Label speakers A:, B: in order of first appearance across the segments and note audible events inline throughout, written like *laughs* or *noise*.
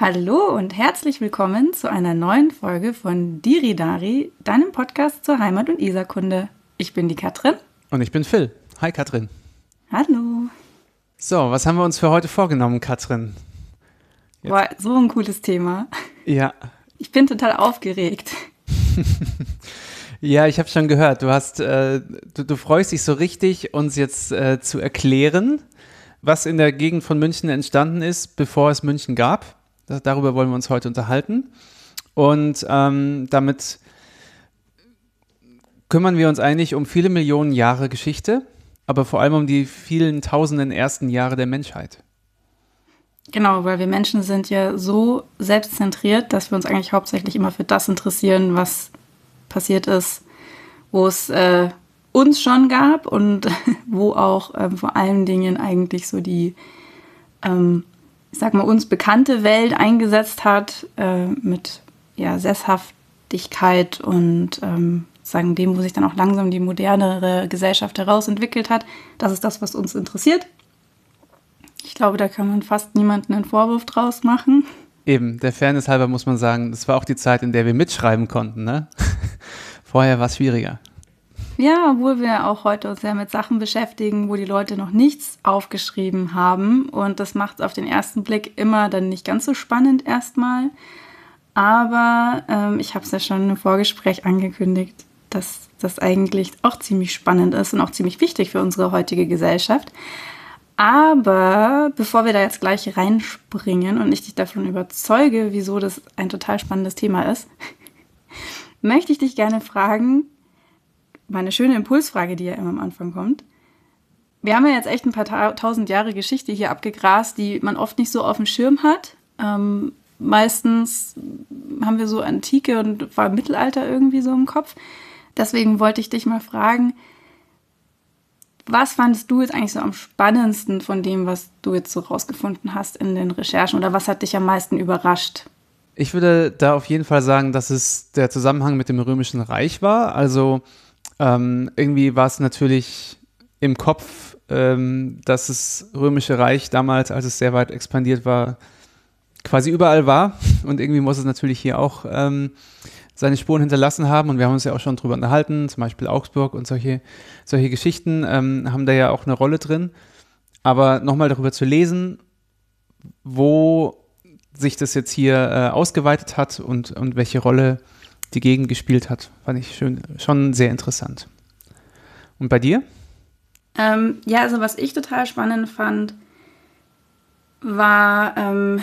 A: Hallo und herzlich willkommen zu einer neuen Folge von Diridari, deinem Podcast zur Heimat- und Isarkunde. Ich bin die Katrin.
B: Und ich bin Phil. Hi Katrin.
A: Hallo.
B: So, was haben wir uns für heute vorgenommen, Katrin?
A: Jetzt. Boah, so ein cooles Thema.
B: Ja.
A: Ich bin total aufgeregt. *laughs*
B: ja, ich habe schon gehört. Du hast, äh, du, du, freust dich so richtig, uns jetzt äh, zu erklären, was in der Gegend von München entstanden ist, bevor es München gab. Das, darüber wollen wir uns heute unterhalten. Und ähm, damit kümmern wir uns eigentlich um viele Millionen Jahre Geschichte, aber vor allem um die vielen tausenden ersten Jahre der Menschheit.
A: Genau, weil wir Menschen sind ja so selbstzentriert, dass wir uns eigentlich hauptsächlich immer für das interessieren, was passiert ist, wo es äh, uns schon gab und *laughs* wo auch ähm, vor allen Dingen eigentlich so die ähm, sag mal, uns bekannte Welt eingesetzt hat, äh, mit ja, Sesshaftigkeit und ähm, sagen dem, wo sich dann auch langsam die modernere Gesellschaft herausentwickelt hat. Das ist das, was uns interessiert. Ich glaube, da kann man fast niemanden einen Vorwurf draus machen.
B: Eben, der Fairness halber muss man sagen, das war auch die Zeit, in der wir mitschreiben konnten. Ne? *laughs* Vorher war es schwieriger.
A: Ja, obwohl wir auch heute uns sehr mit Sachen beschäftigen, wo die Leute noch nichts aufgeschrieben haben. Und das macht es auf den ersten Blick immer dann nicht ganz so spannend erstmal. Aber ähm, ich habe es ja schon im Vorgespräch angekündigt, dass das eigentlich auch ziemlich spannend ist und auch ziemlich wichtig für unsere heutige Gesellschaft. Aber bevor wir da jetzt gleich reinspringen und ich dich davon überzeuge, wieso das ein total spannendes Thema ist, *laughs* möchte ich dich gerne fragen, meine schöne Impulsfrage, die ja immer am Anfang kommt. Wir haben ja jetzt echt ein paar ta tausend Jahre Geschichte hier abgegrast, die man oft nicht so auf dem Schirm hat. Ähm, meistens haben wir so Antike und war Mittelalter irgendwie so im Kopf. Deswegen wollte ich dich mal fragen, was fandest du jetzt eigentlich so am spannendsten von dem, was du jetzt so rausgefunden hast in den Recherchen oder was hat dich am meisten überrascht?
B: Ich würde da auf jeden Fall sagen, dass es der Zusammenhang mit dem Römischen Reich war. Also ähm, irgendwie war es natürlich im Kopf, ähm, dass das Römische Reich damals, als es sehr weit expandiert war, quasi überall war. Und irgendwie muss es natürlich hier auch ähm, seine Spuren hinterlassen haben. Und wir haben uns ja auch schon drüber unterhalten, zum Beispiel Augsburg und solche, solche Geschichten ähm, haben da ja auch eine Rolle drin. Aber nochmal darüber zu lesen, wo sich das jetzt hier äh, ausgeweitet hat und, und welche Rolle die Gegend gespielt hat. Fand ich schön, schon sehr interessant. Und bei dir?
A: Ähm, ja, also was ich total spannend fand, war ähm,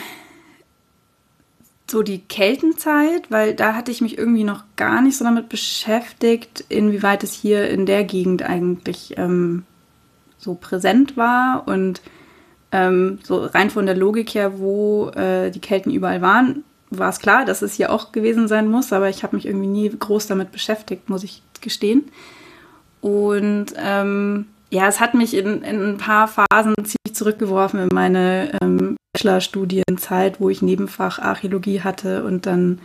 A: so die Keltenzeit, weil da hatte ich mich irgendwie noch gar nicht so damit beschäftigt, inwieweit es hier in der Gegend eigentlich ähm, so präsent war und ähm, so rein von der Logik her, wo äh, die Kelten überall waren, war es klar, dass es hier auch gewesen sein muss, aber ich habe mich irgendwie nie groß damit beschäftigt, muss ich gestehen. Und ähm, ja, es hat mich in, in, ein paar Phasen ziemlich zurückgeworfen in meine ähm, Bachelorstudienzeit, wo ich Nebenfach Archäologie hatte und dann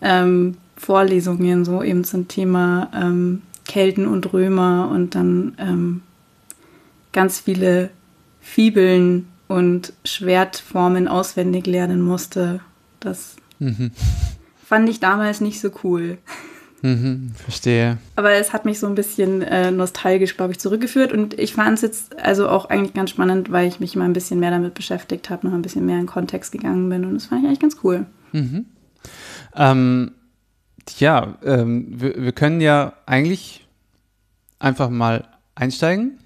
A: ähm, Vorlesungen so eben zum Thema ähm, Kelten und Römer und dann ähm, ganz viele Fibeln und Schwertformen auswendig lernen musste das mhm. fand ich damals nicht so cool.
B: Mhm, verstehe.
A: Aber es hat mich so ein bisschen äh, nostalgisch, glaube ich, zurückgeführt. Und ich fand es jetzt also auch eigentlich ganz spannend, weil ich mich mal ein bisschen mehr damit beschäftigt habe, noch ein bisschen mehr in Kontext gegangen bin. Und das fand ich eigentlich ganz cool.
B: Mhm. Ähm, ja, ähm, wir, wir können ja eigentlich einfach mal einsteigen.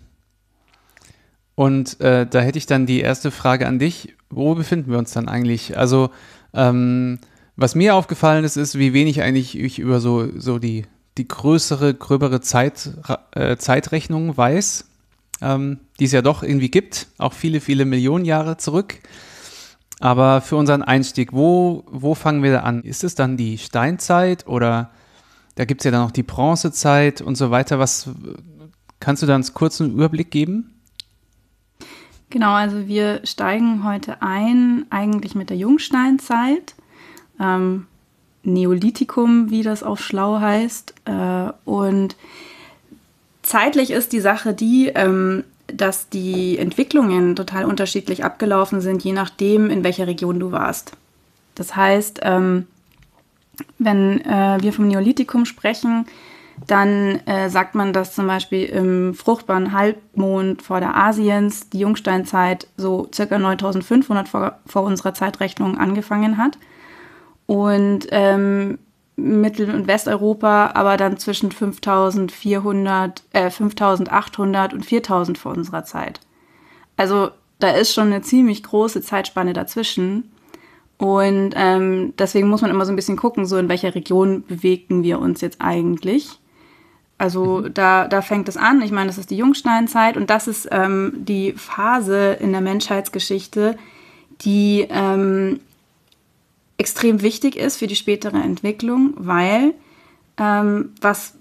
B: Und äh, da hätte ich dann die erste Frage an dich. Wo befinden wir uns dann eigentlich? Also ähm, was mir aufgefallen ist, ist, wie wenig eigentlich ich über so, so die, die größere, gröbere Zeit, äh, Zeitrechnung weiß, ähm, die es ja doch irgendwie gibt, auch viele, viele Millionen Jahre zurück. Aber für unseren Einstieg, wo, wo fangen wir da an? Ist es dann die Steinzeit oder da gibt es ja dann noch die Bronzezeit und so weiter? Was kannst du da einen kurzen Überblick geben?
A: Genau, also wir steigen heute ein, eigentlich mit der Jungsteinzeit, ähm, Neolithikum, wie das auf schlau heißt. Äh, und zeitlich ist die Sache die, ähm, dass die Entwicklungen total unterschiedlich abgelaufen sind, je nachdem, in welcher Region du warst. Das heißt, ähm, wenn äh, wir vom Neolithikum sprechen, dann äh, sagt man, dass zum Beispiel im fruchtbaren Halbmond vor der Asiens die Jungsteinzeit so circa 9500 vor, vor unserer Zeitrechnung angefangen hat. Und ähm, Mittel- und Westeuropa aber dann zwischen 5400, äh, 5800 und 4000 vor unserer Zeit. Also da ist schon eine ziemlich große Zeitspanne dazwischen. Und ähm, deswegen muss man immer so ein bisschen gucken, so in welcher Region bewegen wir uns jetzt eigentlich. Also mhm. da, da fängt es an. Ich meine, das ist die Jungsteinzeit und das ist ähm, die Phase in der Menschheitsgeschichte, die ähm, extrem wichtig ist für die spätere Entwicklung, weil ähm, was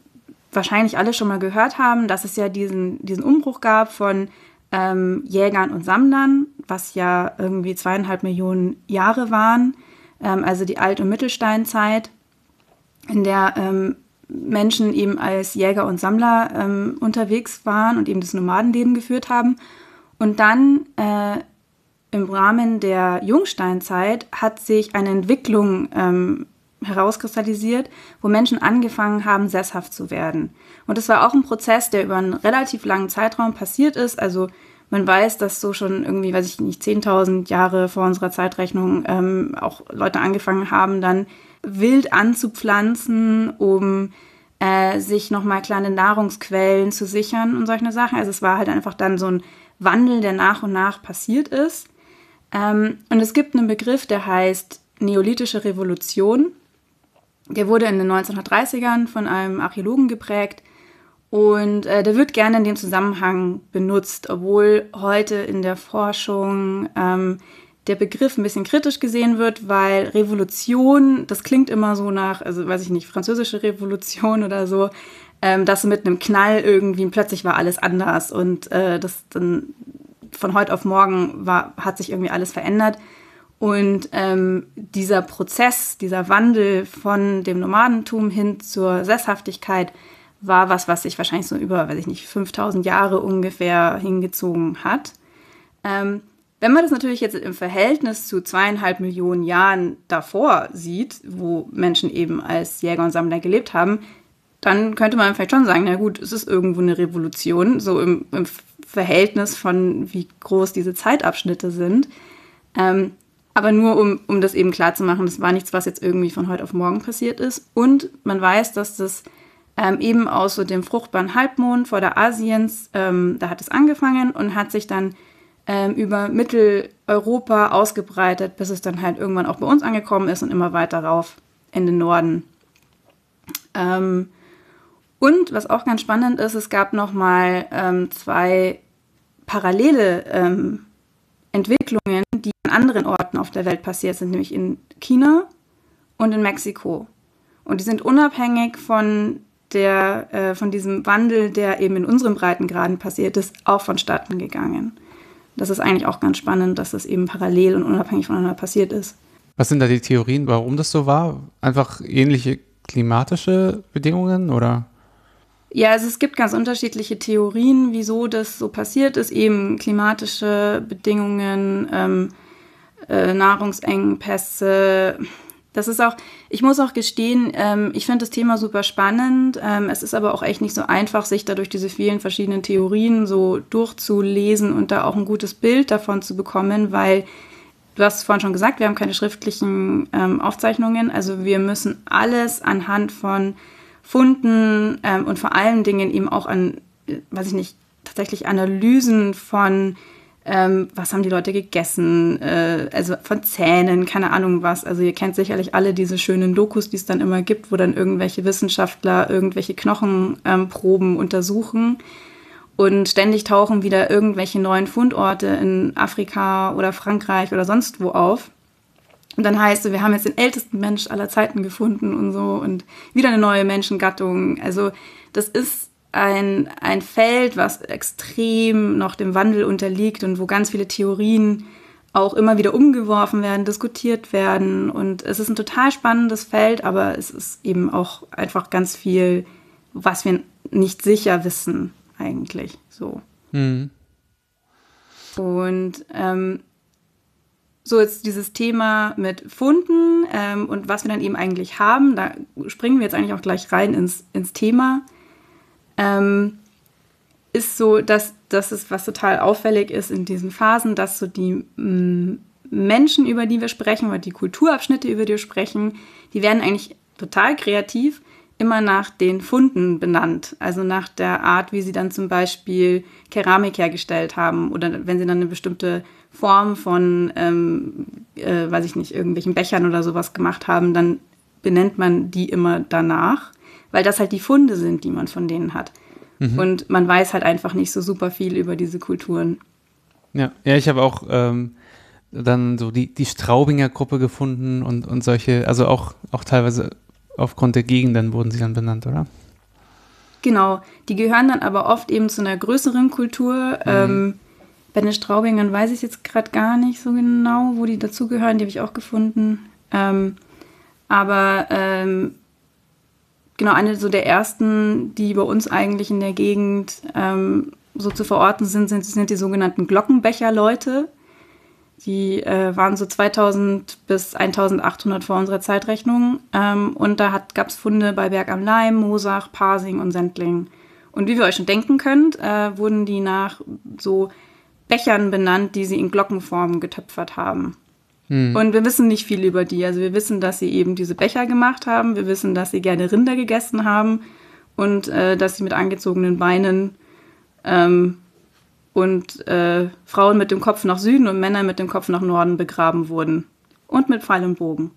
A: wahrscheinlich alle schon mal gehört haben, dass es ja diesen, diesen Umbruch gab von ähm, Jägern und Sammlern, was ja irgendwie zweieinhalb Millionen Jahre waren, ähm, also die Alt- und Mittelsteinzeit, in der ähm, Menschen eben als Jäger und Sammler ähm, unterwegs waren und eben das Nomadenleben geführt haben. Und dann äh, im Rahmen der Jungsteinzeit hat sich eine Entwicklung ähm, herauskristallisiert, wo Menschen angefangen haben, sesshaft zu werden. Und das war auch ein Prozess, der über einen relativ langen Zeitraum passiert ist. Also man weiß, dass so schon irgendwie, weiß ich nicht, 10.000 Jahre vor unserer Zeitrechnung ähm, auch Leute angefangen haben, dann wild anzupflanzen, um äh, sich nochmal kleine Nahrungsquellen zu sichern und solche Sachen. Also es war halt einfach dann so ein Wandel, der nach und nach passiert ist. Ähm, und es gibt einen Begriff, der heißt Neolithische Revolution. Der wurde in den 1930ern von einem Archäologen geprägt und äh, der wird gerne in dem Zusammenhang benutzt, obwohl heute in der Forschung ähm, der Begriff ein bisschen kritisch gesehen wird, weil Revolution, das klingt immer so nach, also weiß ich nicht, französische Revolution oder so, ähm, dass mit einem Knall irgendwie plötzlich war alles anders und äh, das dann von heute auf morgen war, hat sich irgendwie alles verändert. Und ähm, dieser Prozess, dieser Wandel von dem Nomadentum hin zur Sesshaftigkeit war was, was sich wahrscheinlich so über, weiß ich nicht, 5000 Jahre ungefähr hingezogen hat. Ähm, wenn man das natürlich jetzt im Verhältnis zu zweieinhalb Millionen Jahren davor sieht, wo Menschen eben als Jäger und Sammler gelebt haben, dann könnte man vielleicht schon sagen, na gut, es ist irgendwo eine Revolution, so im, im Verhältnis von wie groß diese Zeitabschnitte sind. Ähm, aber nur um, um das eben klar zu machen, das war nichts, was jetzt irgendwie von heute auf morgen passiert ist. Und man weiß, dass das ähm, eben aus so dem fruchtbaren Halbmond vor der Asiens, ähm, da hat es angefangen und hat sich dann ähm, über Mitteleuropa ausgebreitet, bis es dann halt irgendwann auch bei uns angekommen ist und immer weiter rauf in den Norden. Ähm, und was auch ganz spannend ist, es gab noch mal ähm, zwei parallele ähm, Entwicklungen, die an anderen Orten auf der Welt passiert sind, nämlich in China und in Mexiko. Und die sind unabhängig von der, äh, von diesem Wandel, der eben in unseren Breitengraden passiert ist, auch vonstatten gegangen. Das ist eigentlich auch ganz spannend, dass das eben parallel und unabhängig voneinander passiert ist.
B: Was sind da die Theorien, warum das so war? Einfach ähnliche klimatische Bedingungen oder?
A: Ja, also es gibt ganz unterschiedliche Theorien, wieso das so passiert ist. Eben klimatische Bedingungen, ähm, äh, Nahrungsengpässe. Das ist auch, ich muss auch gestehen, ähm, ich finde das Thema super spannend. Ähm, es ist aber auch echt nicht so einfach, sich da durch diese vielen verschiedenen Theorien so durchzulesen und da auch ein gutes Bild davon zu bekommen, weil du hast vorhin schon gesagt, wir haben keine schriftlichen ähm, Aufzeichnungen. Also wir müssen alles anhand von Funden ähm, und vor allen Dingen eben auch an, weiß ich nicht, tatsächlich Analysen von, ähm, was haben die Leute gegessen, äh, also von Zähnen, keine Ahnung was. Also ihr kennt sicherlich alle diese schönen Dokus, die es dann immer gibt, wo dann irgendwelche Wissenschaftler irgendwelche Knochenproben ähm, untersuchen. Und ständig tauchen wieder irgendwelche neuen Fundorte in Afrika oder Frankreich oder sonst wo auf. Und dann heißt es, wir haben jetzt den ältesten Mensch aller Zeiten gefunden und so und wieder eine neue Menschengattung. Also das ist ein, ein Feld, was extrem noch dem Wandel unterliegt und wo ganz viele Theorien auch immer wieder umgeworfen werden, diskutiert werden. Und es ist ein total spannendes Feld, aber es ist eben auch einfach ganz viel, was wir nicht sicher wissen, eigentlich so. Mhm. Und ähm, so jetzt dieses Thema mit Funden ähm, und was wir dann eben eigentlich haben, da springen wir jetzt eigentlich auch gleich rein ins, ins Thema, ähm, ist so, dass das ist, was total auffällig ist in diesen Phasen, dass so die mh, Menschen, über die wir sprechen, oder die Kulturabschnitte, über die wir sprechen, die werden eigentlich total kreativ immer nach den Funden benannt. Also nach der Art, wie sie dann zum Beispiel Keramik hergestellt haben oder wenn sie dann eine bestimmte Form von, ähm, äh, weiß ich nicht, irgendwelchen Bechern oder sowas gemacht haben, dann benennt man die immer danach, weil das halt die Funde sind, die man von denen hat. Mhm. Und man weiß halt einfach nicht so super viel über diese Kulturen.
B: Ja, ja ich habe auch ähm, dann so die, die Straubinger Gruppe gefunden und, und solche, also auch, auch teilweise aufgrund der Gegenden wurden sie dann benannt, oder?
A: Genau, die gehören dann aber oft eben zu einer größeren Kultur. Mhm. Ähm, bei den Straubingern weiß ich jetzt gerade gar nicht so genau, wo die dazugehören. Die habe ich auch gefunden. Ähm, aber ähm, genau, eine so der ersten, die bei uns eigentlich in der Gegend ähm, so zu verorten sind, sind, sind die sogenannten Glockenbecher-Leute. Die äh, waren so 2000 bis 1800 vor unserer Zeitrechnung. Ähm, und da gab es Funde bei Berg am Leim, Mosach, Pasing und Sendling. Und wie wir euch schon denken könnt, äh, wurden die nach so Bechern benannt, die sie in Glockenform getöpfert haben. Hm. Und wir wissen nicht viel über die. Also wir wissen, dass sie eben diese Becher gemacht haben. Wir wissen, dass sie gerne Rinder gegessen haben und äh, dass sie mit angezogenen Beinen ähm, und äh, Frauen mit dem Kopf nach Süden und Männer mit dem Kopf nach Norden begraben wurden. Und mit Pfeil und Bogen.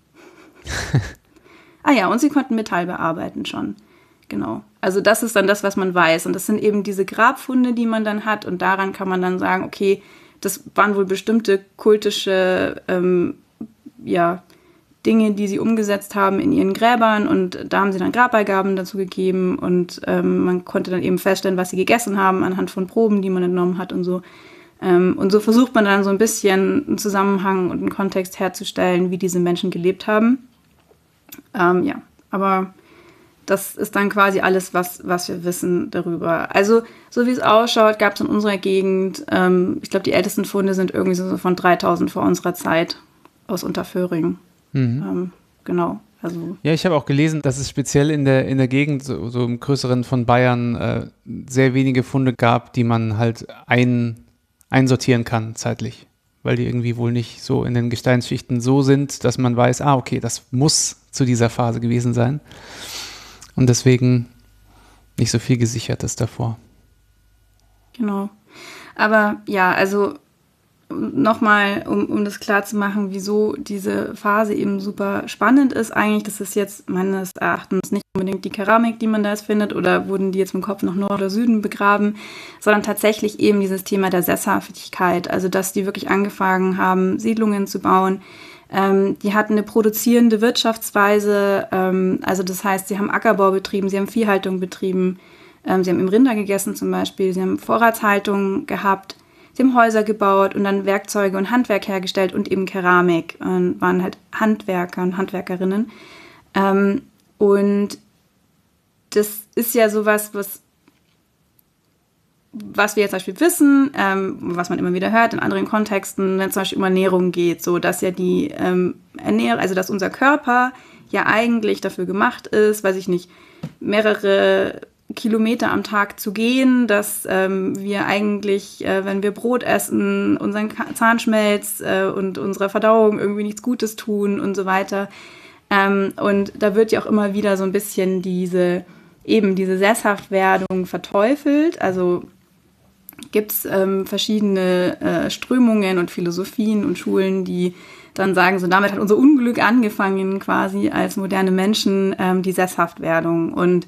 A: *laughs* ah ja, und sie konnten Metall bearbeiten schon. Genau. Also das ist dann das, was man weiß. Und das sind eben diese Grabfunde, die man dann hat. Und daran kann man dann sagen, okay, das waren wohl bestimmte kultische ähm, ja, Dinge, die sie umgesetzt haben in ihren Gräbern und da haben sie dann Grabbeigaben dazu gegeben und ähm, man konnte dann eben feststellen, was sie gegessen haben anhand von Proben, die man entnommen hat und so. Ähm, und so versucht man dann so ein bisschen einen Zusammenhang und einen Kontext herzustellen, wie diese Menschen gelebt haben. Ähm, ja, aber das ist dann quasi alles, was, was wir wissen darüber. Also, so wie es ausschaut, gab es in unserer Gegend, ähm, ich glaube, die ältesten Funde sind irgendwie so von 3000 vor unserer Zeit aus Unterföhring. Mhm. Ähm, genau. Also.
B: Ja, ich habe auch gelesen, dass es speziell in der, in der Gegend, so, so im größeren von Bayern, äh, sehr wenige Funde gab, die man halt ein, einsortieren kann zeitlich. Weil die irgendwie wohl nicht so in den Gesteinsschichten so sind, dass man weiß, ah, okay, das muss zu dieser Phase gewesen sein. Und deswegen nicht so viel Gesichertes davor.
A: Genau. Aber ja, also nochmal, um, um das klar zu machen, wieso diese Phase eben super spannend ist. Eigentlich, das ist jetzt meines Erachtens nicht unbedingt die Keramik, die man da jetzt findet, oder wurden die jetzt dem Kopf nach Nord oder Süden begraben, sondern tatsächlich eben dieses Thema der Sesshaftigkeit. Also, dass die wirklich angefangen haben, Siedlungen zu bauen. Ähm, die hatten eine produzierende Wirtschaftsweise. Ähm, also, das heißt, sie haben Ackerbau betrieben, sie haben Viehhaltung betrieben. Ähm, sie haben im Rinder gegessen zum Beispiel, sie haben Vorratshaltung gehabt Sie haben Häuser gebaut und dann Werkzeuge und Handwerk hergestellt und eben Keramik und waren halt Handwerker und Handwerkerinnen. Ähm, und das ist ja sowas, was, was wir jetzt zum Beispiel wissen, ähm, was man immer wieder hört in anderen Kontexten, wenn es zum Beispiel um Ernährung geht, so dass ja die ähm, Ernährung, also dass unser Körper ja eigentlich dafür gemacht ist, weiß ich nicht, mehrere Kilometer am Tag zu gehen, dass ähm, wir eigentlich, äh, wenn wir Brot essen, unseren Zahnschmelz äh, und unserer Verdauung irgendwie nichts Gutes tun und so weiter. Ähm, und da wird ja auch immer wieder so ein bisschen diese, eben diese Sesshaftwerdung verteufelt. Also gibt es ähm, verschiedene äh, Strömungen und Philosophien und Schulen, die dann sagen, so damit hat unser Unglück angefangen quasi als moderne Menschen, ähm, die Sesshaftwerdung. Und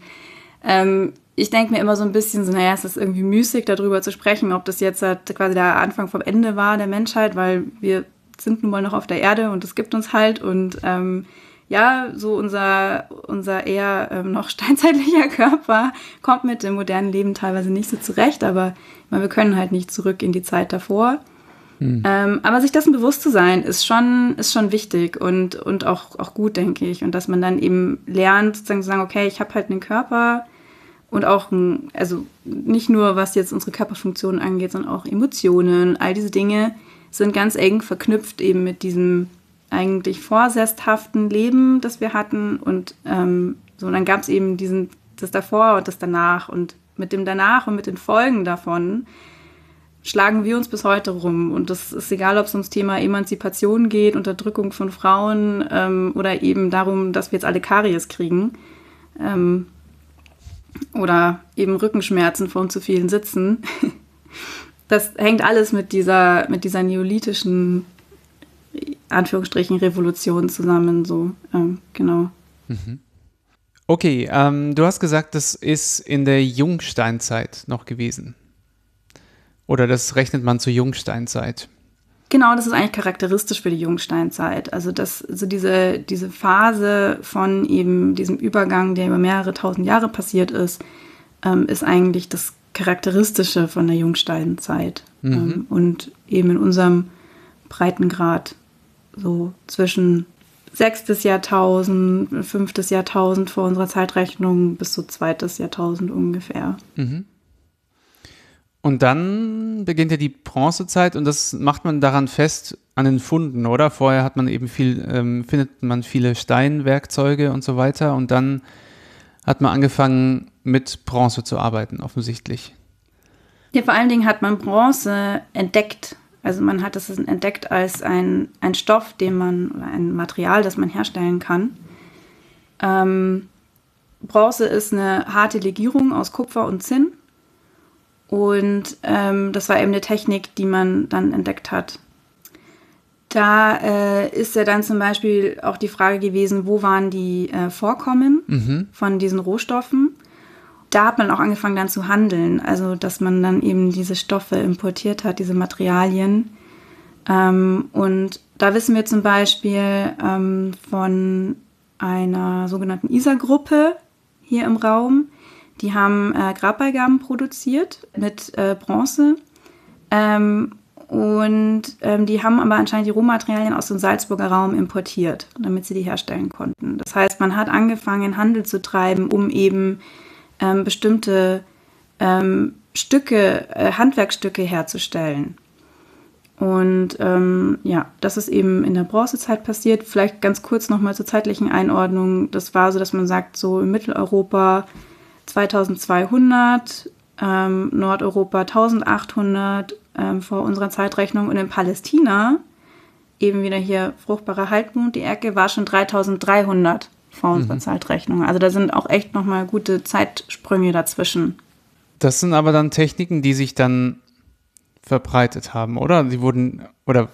A: ähm, ich denke mir immer so ein bisschen so, naja, es ist irgendwie müßig, darüber zu sprechen, ob das jetzt halt quasi der Anfang vom Ende war der Menschheit, weil wir sind nun mal noch auf der Erde und es gibt uns halt und ähm, ja, so unser, unser eher ähm, noch *laughs* steinzeitlicher Körper kommt mit dem modernen Leben teilweise nicht so zurecht, aber meine, wir können halt nicht zurück in die Zeit davor. Hm. Ähm, aber sich dessen bewusst zu sein, ist schon, ist schon wichtig und, und auch, auch gut, denke ich. Und dass man dann eben lernt, sozusagen zu sagen, okay, ich habe halt einen Körper, und auch, also nicht nur was jetzt unsere Körperfunktionen angeht, sondern auch Emotionen, all diese Dinge, sind ganz eng verknüpft eben mit diesem eigentlich vorsesthaften Leben, das wir hatten. Und ähm, so, dann gab es eben diesen, das davor und das danach. Und mit dem danach und mit den Folgen davon schlagen wir uns bis heute rum. Und das ist egal, ob es ums Thema Emanzipation geht, Unterdrückung von Frauen ähm, oder eben darum, dass wir jetzt alle Karies kriegen. Ähm, oder eben Rückenschmerzen von zu vielen Sitzen. *laughs* Das hängt alles mit dieser, mit dieser neolithischen Anführungsstrichen Revolution zusammen, so, ähm, genau. Mhm.
B: Okay, ähm, du hast gesagt, das ist in der Jungsteinzeit noch gewesen. Oder das rechnet man zur Jungsteinzeit.
A: Genau, das ist eigentlich charakteristisch für die Jungsteinzeit. Also das, also diese, diese Phase von eben diesem Übergang, der über mehrere tausend Jahre passiert ist, ähm, ist eigentlich das Charakteristische von der Jungsteinzeit. Mhm. Ähm, und eben in unserem Breitengrad so zwischen sechstes Jahrtausend, fünftes Jahrtausend vor unserer Zeitrechnung bis so zweites Jahrtausend ungefähr. Mhm.
B: Und dann beginnt ja die Bronzezeit und das macht man daran fest an den Funden, oder? Vorher hat man eben viel, ähm, findet man viele Steinwerkzeuge und so weiter und dann hat man angefangen mit Bronze zu arbeiten, offensichtlich.
A: Ja, vor allen Dingen hat man Bronze entdeckt also man hat es entdeckt als ein, ein Stoff, den man, oder ein Material, das man herstellen kann. Ähm, Bronze ist eine harte Legierung aus Kupfer und Zinn. Und ähm, das war eben eine Technik, die man dann entdeckt hat. Da äh, ist ja dann zum Beispiel auch die Frage gewesen, wo waren die äh, Vorkommen mhm. von diesen Rohstoffen? Da hat man auch angefangen dann zu handeln. Also, dass man dann eben diese Stoffe importiert hat, diese Materialien. Ähm, und da wissen wir zum Beispiel ähm, von einer sogenannten ISA-Gruppe hier im Raum. Die haben äh, Grabbeigaben produziert mit äh, Bronze. Ähm, und ähm, die haben aber anscheinend die Rohmaterialien aus dem Salzburger Raum importiert, damit sie die herstellen konnten. Das heißt, man hat angefangen, Handel zu treiben, um eben ähm, bestimmte ähm, Stücke, äh, Handwerkstücke herzustellen. Und ähm, ja, das ist eben in der Bronzezeit passiert. Vielleicht ganz kurz nochmal zur zeitlichen Einordnung. Das war so, dass man sagt, so in Mitteleuropa 2200, ähm, Nordeuropa 1800 ähm, vor unserer Zeitrechnung und in Palästina, eben wieder hier fruchtbarer Halbmond, die Ecke, war schon 3300 vor unserer mhm. Zeitrechnung. Also da sind auch echt nochmal gute Zeitsprünge dazwischen.
B: Das sind aber dann Techniken, die sich dann verbreitet haben, oder? Die wurden, oder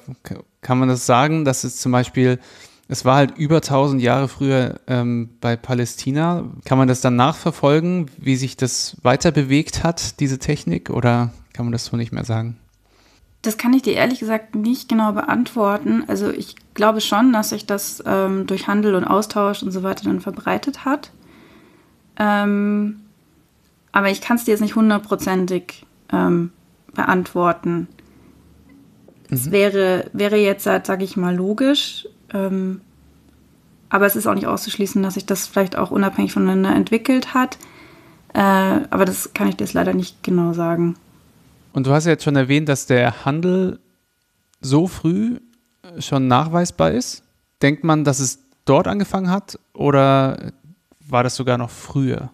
B: kann man das sagen, dass es zum Beispiel, es war halt über 1000 Jahre früher ähm, bei Palästina. Kann man das dann nachverfolgen, wie sich das weiter bewegt hat, diese Technik, oder kann man das so nicht mehr sagen?
A: Das kann ich dir ehrlich gesagt nicht genau beantworten. Also ich glaube schon, dass sich das ähm, durch Handel und Austausch und so weiter dann verbreitet hat. Ähm, aber ich kann es dir jetzt nicht hundertprozentig ähm, beantworten. Mhm. Es wäre, wäre jetzt, sage ich mal, logisch. Ähm, aber es ist auch nicht auszuschließen, dass sich das vielleicht auch unabhängig voneinander entwickelt hat. Äh, aber das kann ich dir jetzt leider nicht genau sagen.
B: Und du hast ja jetzt schon erwähnt, dass der Handel so früh schon nachweisbar ist. Denkt man, dass es dort angefangen hat oder war das sogar noch früher?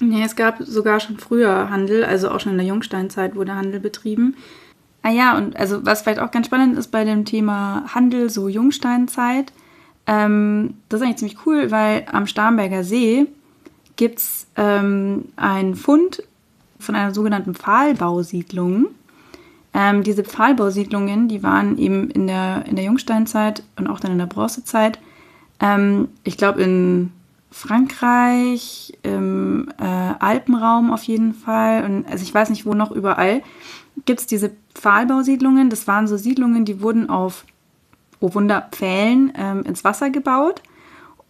A: Nee, es gab sogar schon früher Handel, also auch schon in der Jungsteinzeit wurde Handel betrieben. Ah ja, und also was vielleicht auch ganz spannend ist bei dem Thema Handel, so Jungsteinzeit, ähm, das ist eigentlich ziemlich cool, weil am Starnberger See gibt es ähm, einen Fund von einer sogenannten Pfahlbausiedlung. Ähm, diese Pfahlbausiedlungen, die waren eben in der, in der Jungsteinzeit und auch dann in der Bronzezeit, ähm, ich glaube in Frankreich, im äh, Alpenraum auf jeden Fall und also ich weiß nicht wo noch überall, gibt es diese Pfahlbausiedlungen. Das waren so Siedlungen, die wurden auf, oh Wunder, Pfählen ähm, ins Wasser gebaut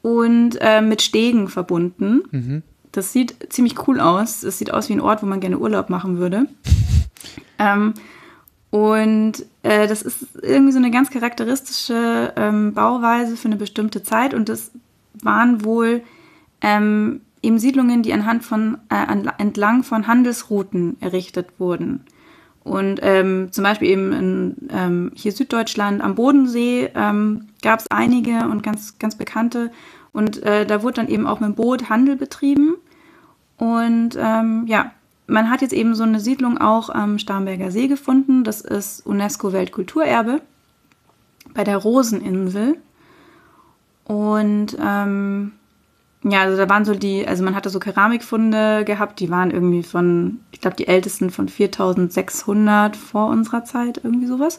A: und äh, mit Stegen verbunden. Mhm. Das sieht ziemlich cool aus. Es sieht aus wie ein Ort, wo man gerne Urlaub machen würde. *laughs* ähm, und äh, das ist irgendwie so eine ganz charakteristische ähm, Bauweise für eine bestimmte Zeit. Und das waren wohl ähm, eben Siedlungen, die anhand von, äh, entlang von Handelsrouten errichtet wurden. Und ähm, zum Beispiel eben in ähm, hier Süddeutschland am Bodensee ähm, gab es einige und ganz, ganz bekannte. Und äh, da wurde dann eben auch mit dem Boot Handel betrieben. Und ähm, ja, man hat jetzt eben so eine Siedlung auch am Starnberger See gefunden. Das ist UNESCO-Weltkulturerbe bei der Roseninsel. Und ähm, ja, also da waren so die, also man hatte so Keramikfunde gehabt, die waren irgendwie von, ich glaube, die ältesten von 4600 vor unserer Zeit, irgendwie sowas.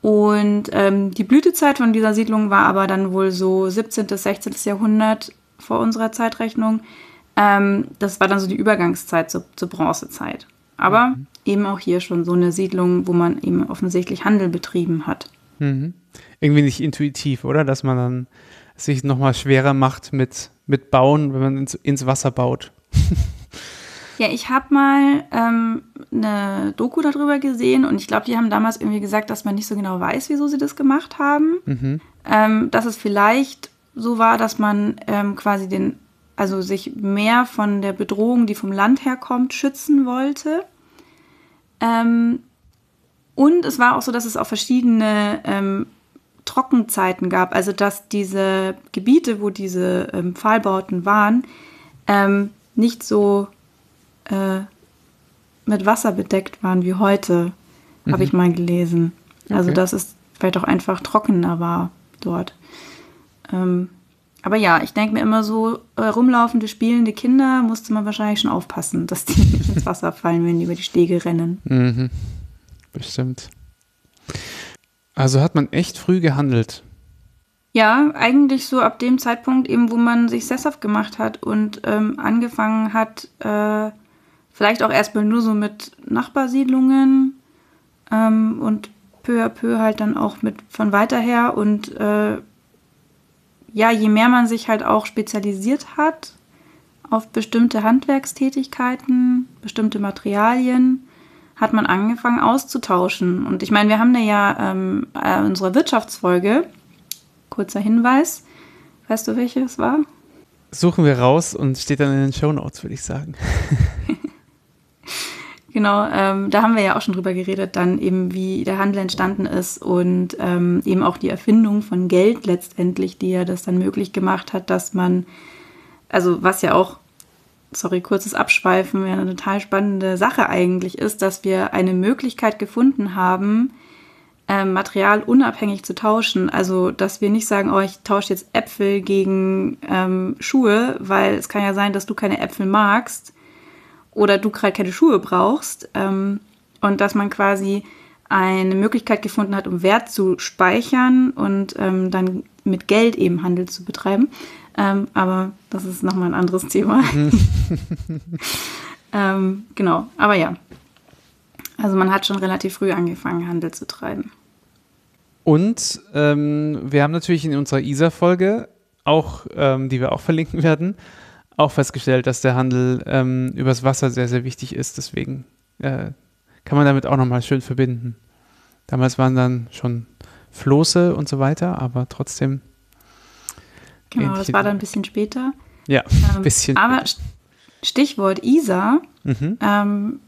A: Und ähm, die Blütezeit von dieser Siedlung war aber dann wohl so 17. bis 16. Jahrhundert vor unserer Zeitrechnung. Ähm, das war dann so die Übergangszeit zur, zur Bronzezeit. Aber mhm. eben auch hier schon so eine Siedlung, wo man eben offensichtlich Handel betrieben hat.
B: Mhm. Irgendwie nicht intuitiv, oder? Dass man dann sich nochmal schwerer macht mit mit Bauen, wenn man ins, ins Wasser baut. *laughs*
A: ja, ich habe mal ähm, eine Doku darüber gesehen und ich glaube, die haben damals irgendwie gesagt, dass man nicht so genau weiß, wieso sie das gemacht haben. Mhm. Ähm, dass es vielleicht so war, dass man ähm, quasi den, also sich mehr von der Bedrohung, die vom Land herkommt, schützen wollte. Ähm, und es war auch so, dass es auch verschiedene ähm, Trockenzeiten gab, also dass diese Gebiete, wo diese ähm, Pfahlbauten waren, ähm, nicht so äh, mit Wasser bedeckt waren wie heute, mhm. habe ich mal gelesen. Also okay. dass es vielleicht auch einfach trockener war dort. Ähm, aber ja, ich denke mir immer so, äh, rumlaufende, spielende Kinder musste man wahrscheinlich schon aufpassen, dass die nicht *laughs* ins Wasser fallen, wenn die über die Stege rennen.
B: Mhm. Bestimmt. Also hat man echt früh gehandelt.
A: Ja, eigentlich so ab dem Zeitpunkt eben, wo man sich sesshaft gemacht hat und ähm, angefangen hat, äh, vielleicht auch erstmal nur so mit Nachbarsiedlungen ähm, und peu à peu halt dann auch mit von weiter her und äh, ja, je mehr man sich halt auch spezialisiert hat auf bestimmte Handwerkstätigkeiten, bestimmte Materialien, hat man angefangen auszutauschen. Und ich meine, wir haben da ja ähm, äh, unsere Wirtschaftsfolge, kurzer Hinweis. Weißt du, welche es war?
B: Suchen wir raus und steht dann in den Show Notes, würde ich sagen. *laughs*
A: genau, ähm, da haben wir ja auch schon drüber geredet, dann eben, wie der Handel entstanden ist und ähm, eben auch die Erfindung von Geld letztendlich, die ja das dann möglich gemacht hat, dass man, also was ja auch sorry, kurzes Abschweifen, ja, eine total spannende Sache eigentlich ist, dass wir eine Möglichkeit gefunden haben, ähm, Material unabhängig zu tauschen. Also, dass wir nicht sagen, oh, ich tausche jetzt Äpfel gegen ähm, Schuhe, weil es kann ja sein, dass du keine Äpfel magst oder du gerade keine Schuhe brauchst. Ähm, und dass man quasi eine Möglichkeit gefunden hat, um Wert zu speichern und ähm, dann mit Geld eben Handel zu betreiben. Ähm, aber das ist nochmal ein anderes Thema. *laughs* ähm, genau, aber ja. Also man hat schon relativ früh angefangen, Handel zu treiben.
B: Und ähm, wir haben natürlich in unserer ISA-Folge, auch, ähm, die wir auch verlinken werden, auch festgestellt, dass der Handel ähm, übers Wasser sehr, sehr wichtig ist. Deswegen äh, kann man damit auch nochmal schön verbinden. Damals waren dann schon Floße und so weiter, aber trotzdem
A: Genau, das war dann ein bisschen später.
B: Ja, *laughs* ein
A: ähm,
B: bisschen.
A: Aber Stichwort Isar, mhm. ähm,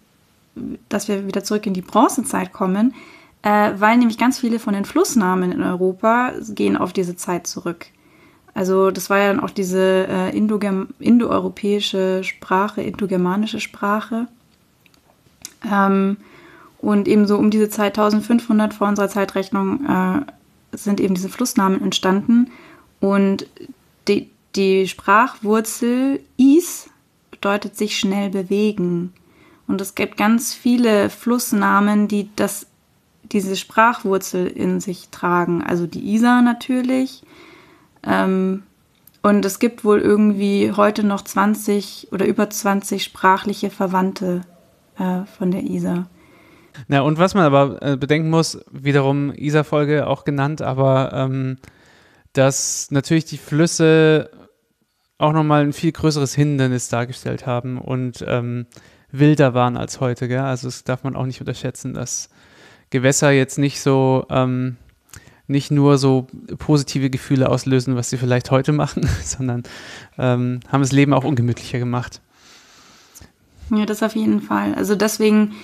A: dass wir wieder zurück in die Bronzezeit kommen, äh, weil nämlich ganz viele von den Flussnamen in Europa gehen auf diese Zeit zurück. Also das war ja dann auch diese äh, indoeuropäische Sprache, indogermanische Sprache. Ähm, und ebenso um diese Zeit 1500 vor unserer Zeitrechnung äh, sind eben diese Flussnamen entstanden. Und die, die Sprachwurzel is bedeutet sich schnell bewegen. Und es gibt ganz viele Flussnamen, die das, diese Sprachwurzel in sich tragen. Also die Isar natürlich. Ähm, und es gibt wohl irgendwie heute noch 20 oder über 20 sprachliche Verwandte äh, von der Isar.
B: Na, und was man aber äh, bedenken muss, wiederum Isar-Folge auch genannt, aber ähm, dass natürlich die Flüsse auch nochmal ein viel größeres Hindernis dargestellt haben und ähm, wilder waren als heute. Gell? Also das darf man auch nicht unterschätzen, dass Gewässer jetzt nicht so, ähm, nicht nur so positive Gefühle auslösen, was sie vielleicht heute machen, *laughs* sondern ähm, haben das Leben auch ungemütlicher gemacht.
A: Ja, das auf jeden Fall. Also deswegen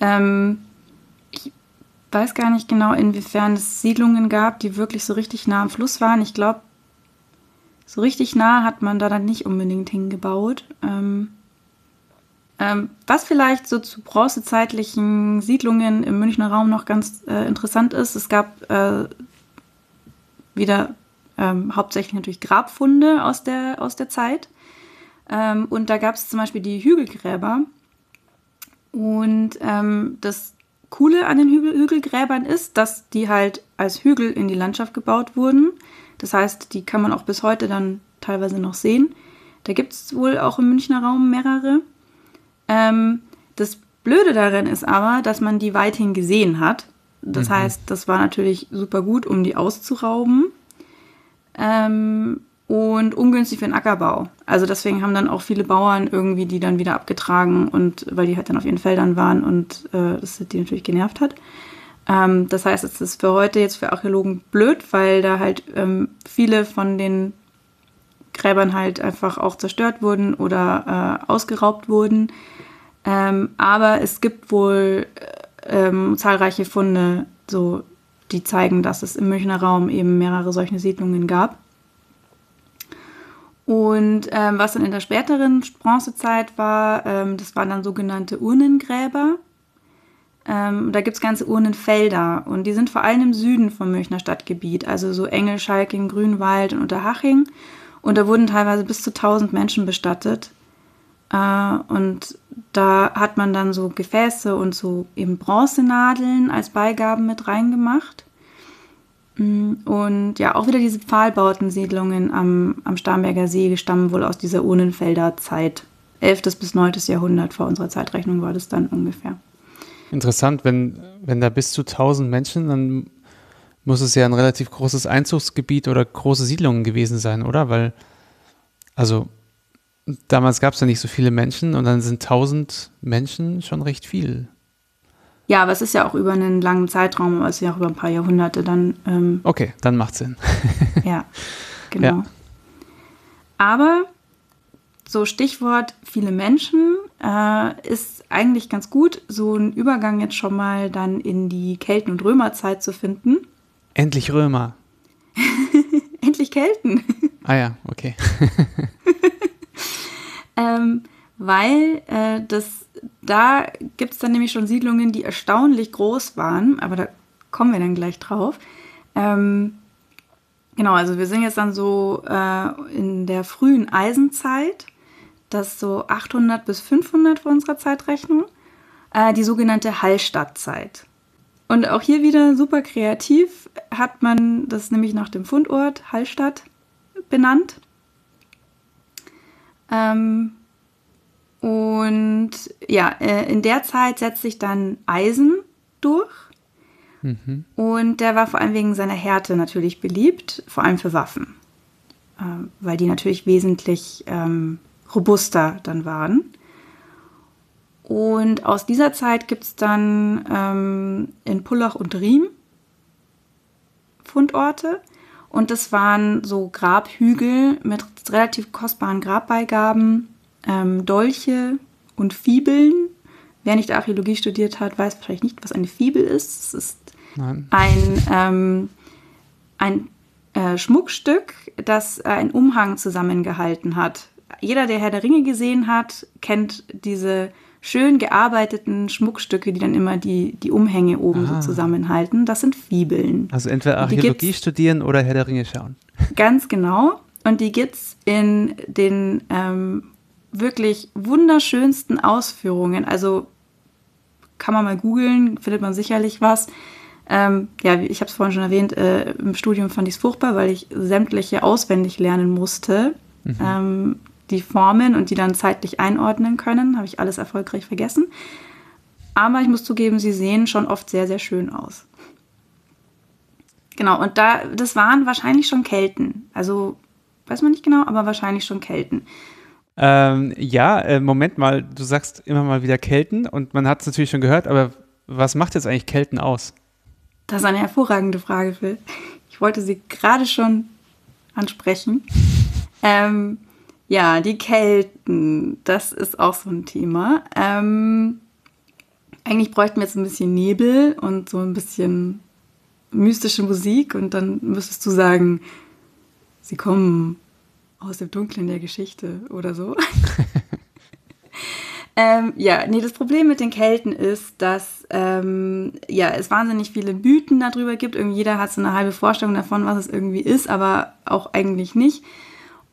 A: ähm, weiß gar nicht genau, inwiefern es Siedlungen gab, die wirklich so richtig nah am Fluss waren. Ich glaube, so richtig nah hat man da dann nicht unbedingt hingebaut. Ähm, ähm, was vielleicht so zu bronzezeitlichen Siedlungen im Münchner Raum noch ganz äh, interessant ist, es gab äh, wieder ähm, hauptsächlich natürlich Grabfunde aus der, aus der Zeit. Ähm, und da gab es zum Beispiel die Hügelgräber. Und ähm, das Coole an den Hügel Hügelgräbern ist, dass die halt als Hügel in die Landschaft gebaut wurden. Das heißt, die kann man auch bis heute dann teilweise noch sehen. Da gibt es wohl auch im Münchner Raum mehrere. Ähm, das Blöde darin ist aber, dass man die weithin gesehen hat. Das mhm. heißt, das war natürlich super gut, um die auszurauben. Ähm, und ungünstig für den Ackerbau. Also deswegen haben dann auch viele Bauern irgendwie die dann wieder abgetragen und weil die halt dann auf ihren Feldern waren und äh, das die natürlich genervt hat. Ähm, das heißt, es ist für heute jetzt für Archäologen blöd, weil da halt ähm, viele von den Gräbern halt einfach auch zerstört wurden oder äh, ausgeraubt wurden. Ähm, aber es gibt wohl äh, ähm, zahlreiche Funde, so, die zeigen, dass es im Münchner Raum eben mehrere solche Siedlungen gab. Und ähm, was dann in der späteren Bronzezeit war, ähm, das waren dann sogenannte Urnengräber. Ähm, da gibt es ganze Urnenfelder und die sind vor allem im Süden vom Münchner Stadtgebiet, also so Engel, Schalking, Grünwald und Unterhaching. Und da wurden teilweise bis zu 1000 Menschen bestattet. Äh, und da hat man dann so Gefäße und so eben Bronzenadeln als Beigaben mit reingemacht. Mm, und ja, auch wieder diese Pfahlbautensiedlungen am, am Starnberger See stammen wohl aus dieser Urnenfelder Zeit. 11. bis 9. Jahrhundert vor unserer Zeitrechnung war das dann ungefähr.
B: Interessant, wenn, wenn da bis zu 1000 Menschen, dann muss es ja ein relativ großes Einzugsgebiet oder große Siedlungen gewesen sein, oder? Weil, also damals gab es ja nicht so viele Menschen und dann sind 1000 Menschen schon recht viel.
A: Ja, aber es ist ja auch über einen langen Zeitraum, es ist ja auch über ein paar Jahrhunderte dann.
B: Ähm, okay, dann macht Sinn. *laughs*
A: ja, genau. Ja. Aber so Stichwort viele Menschen äh, ist eigentlich ganz gut, so einen Übergang jetzt schon mal dann in die Kelten- und Römerzeit zu finden.
B: Endlich Römer. *laughs*
A: Endlich Kelten.
B: Ah ja, okay. *laughs*
A: ähm, weil äh, das da gibt es dann nämlich schon Siedlungen, die erstaunlich groß waren, aber da kommen wir dann gleich drauf. Ähm, genau, also wir sind jetzt dann so äh, in der frühen Eisenzeit, das ist so 800 bis 500 vor unserer Zeitrechnung, äh, die sogenannte Hallstattzeit. Und auch hier wieder super kreativ hat man das nämlich nach dem Fundort Hallstatt benannt. Ähm, und ja, äh, in der Zeit setzt sich dann Eisen durch. Mhm. Und der war vor allem wegen seiner Härte natürlich beliebt, vor allem für Waffen, äh, weil die natürlich wesentlich ähm, robuster dann waren. Und aus dieser Zeit gibt es dann ähm, in Pullach und Riem Fundorte. Und das waren so Grabhügel mit relativ kostbaren Grabbeigaben ähm, Dolche und Fibeln. Wer nicht Archäologie studiert hat, weiß wahrscheinlich nicht, was eine Fibel ist. Es ist Nein. ein, ähm, ein äh, Schmuckstück, das äh, einen Umhang zusammengehalten hat. Jeder, der Herr der Ringe gesehen hat, kennt diese schön gearbeiteten Schmuckstücke, die dann immer die, die Umhänge oben ah. so zusammenhalten. Das sind Fibeln.
B: Also entweder Archäologie studieren oder Herr der Ringe schauen. *laughs*
A: Ganz genau. Und die gibt es in den ähm, wirklich wunderschönsten Ausführungen. Also kann man mal googeln, findet man sicherlich was. Ähm, ja, ich habe es vorhin schon erwähnt, äh, im Studium fand ich es furchtbar, weil ich sämtliche auswendig lernen musste. Mhm. Ähm, die Formen und die dann zeitlich einordnen können, habe ich alles erfolgreich vergessen. Aber ich muss zugeben, sie sehen schon oft sehr, sehr schön aus. Genau, und da, das waren wahrscheinlich schon Kelten. Also weiß man nicht genau, aber wahrscheinlich schon Kelten.
B: Ähm, ja, äh, Moment mal, du sagst immer mal wieder Kelten und man hat es natürlich schon gehört, aber was macht jetzt eigentlich Kelten aus?
A: Das ist eine hervorragende Frage, Phil. Ich wollte sie gerade schon ansprechen. *laughs* Ähm, ja, die Kelten, das ist auch so ein Thema. Ähm, eigentlich bräuchten wir jetzt ein bisschen Nebel und so ein bisschen mystische Musik und dann müsstest du sagen, sie kommen aus dem Dunklen der Geschichte oder so. *laughs* ähm, ja, nee, das Problem mit den Kelten ist, dass ähm, ja, es wahnsinnig viele Mythen darüber gibt. Irgendwie jeder hat so eine halbe Vorstellung davon, was es irgendwie ist, aber auch eigentlich nicht.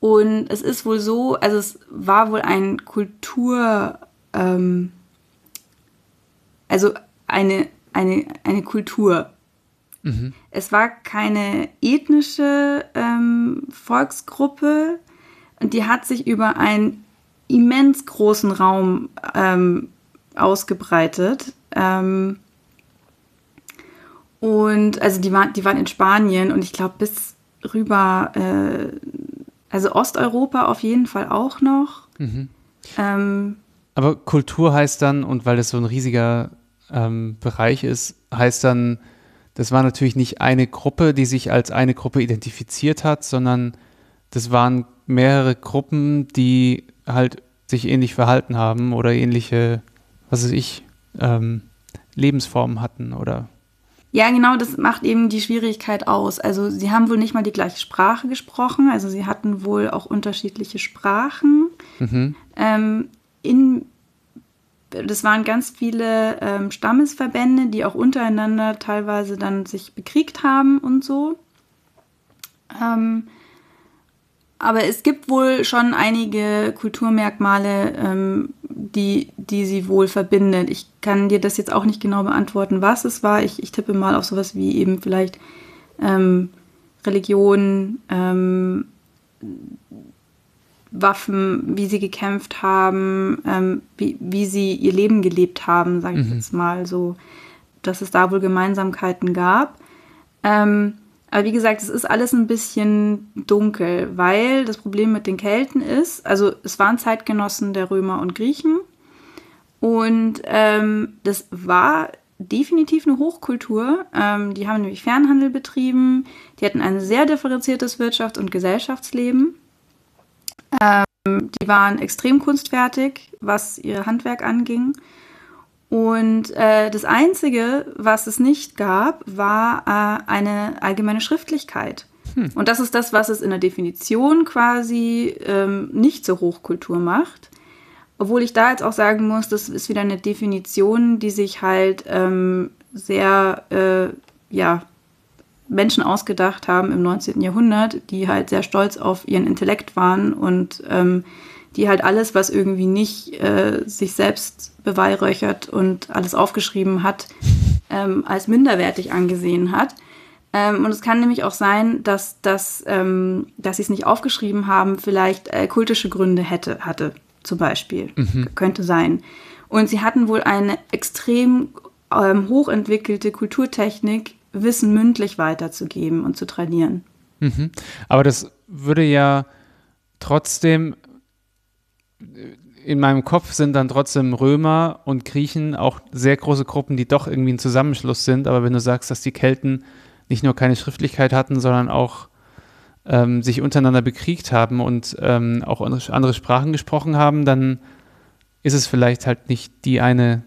A: Und es ist wohl so, also es war wohl ein Kultur, ähm, also eine, eine, eine Kultur. Mhm. Es war keine ethnische ähm, Volksgruppe und die hat sich über einen immens großen Raum ähm, ausgebreitet. Ähm, und also die waren, die waren in Spanien und ich glaube bis rüber, äh, also Osteuropa auf jeden Fall auch noch. Mhm.
B: Ähm, Aber Kultur heißt dann, und weil das so ein riesiger ähm, Bereich ist, heißt dann, das war natürlich nicht eine Gruppe, die sich als eine Gruppe identifiziert hat, sondern das waren mehrere Gruppen, die halt sich ähnlich verhalten haben oder ähnliche, was weiß ich, ähm, Lebensformen hatten oder.
A: Ja, genau, das macht eben die Schwierigkeit aus. Also sie haben wohl nicht mal die gleiche Sprache gesprochen, also sie hatten wohl auch unterschiedliche Sprachen. Mhm. Ähm, in das waren ganz viele ähm, Stammesverbände, die auch untereinander teilweise dann sich bekriegt haben und so. Ähm, aber es gibt wohl schon einige Kulturmerkmale, ähm, die, die sie wohl verbindet. Ich kann dir das jetzt auch nicht genau beantworten, was es war. Ich, ich tippe mal auf sowas wie eben vielleicht ähm, Religion, ähm, Waffen, wie sie gekämpft haben, ähm, wie, wie sie ihr Leben gelebt haben, sage ich mhm. jetzt mal so, dass es da wohl Gemeinsamkeiten gab. Ähm, aber wie gesagt, es ist alles ein bisschen dunkel, weil das Problem mit den Kelten ist, also es waren Zeitgenossen der Römer und Griechen und ähm, das war definitiv eine Hochkultur. Ähm, die haben nämlich Fernhandel betrieben, die hatten ein sehr differenziertes Wirtschafts- und Gesellschaftsleben. Ähm, die waren extrem kunstfertig, was ihr Handwerk anging. Und äh, das Einzige, was es nicht gab, war äh, eine allgemeine Schriftlichkeit. Hm. Und das ist das, was es in der Definition quasi ähm, nicht zur Hochkultur macht. Obwohl ich da jetzt auch sagen muss, das ist wieder eine Definition, die sich halt ähm, sehr, äh, ja, Menschen ausgedacht haben im 19. Jahrhundert, die halt sehr stolz auf ihren Intellekt waren und ähm, die halt alles, was irgendwie nicht äh, sich selbst beweihräuchert und alles aufgeschrieben hat, ähm, als minderwertig angesehen hat. Ähm, und es kann nämlich auch sein, dass, dass, ähm, dass sie es nicht aufgeschrieben haben, vielleicht äh, kultische Gründe hätte, hatte, zum Beispiel. Mhm. Könnte sein. Und sie hatten wohl eine extrem ähm, hochentwickelte Kulturtechnik, Wissen mündlich weiterzugeben und zu trainieren.
B: Mhm. Aber das würde ja trotzdem, in meinem Kopf sind dann trotzdem Römer und Griechen auch sehr große Gruppen, die doch irgendwie ein Zusammenschluss sind. Aber wenn du sagst, dass die Kelten nicht nur keine Schriftlichkeit hatten, sondern auch ähm, sich untereinander bekriegt haben und ähm, auch andere Sprachen gesprochen haben, dann ist es vielleicht halt nicht die eine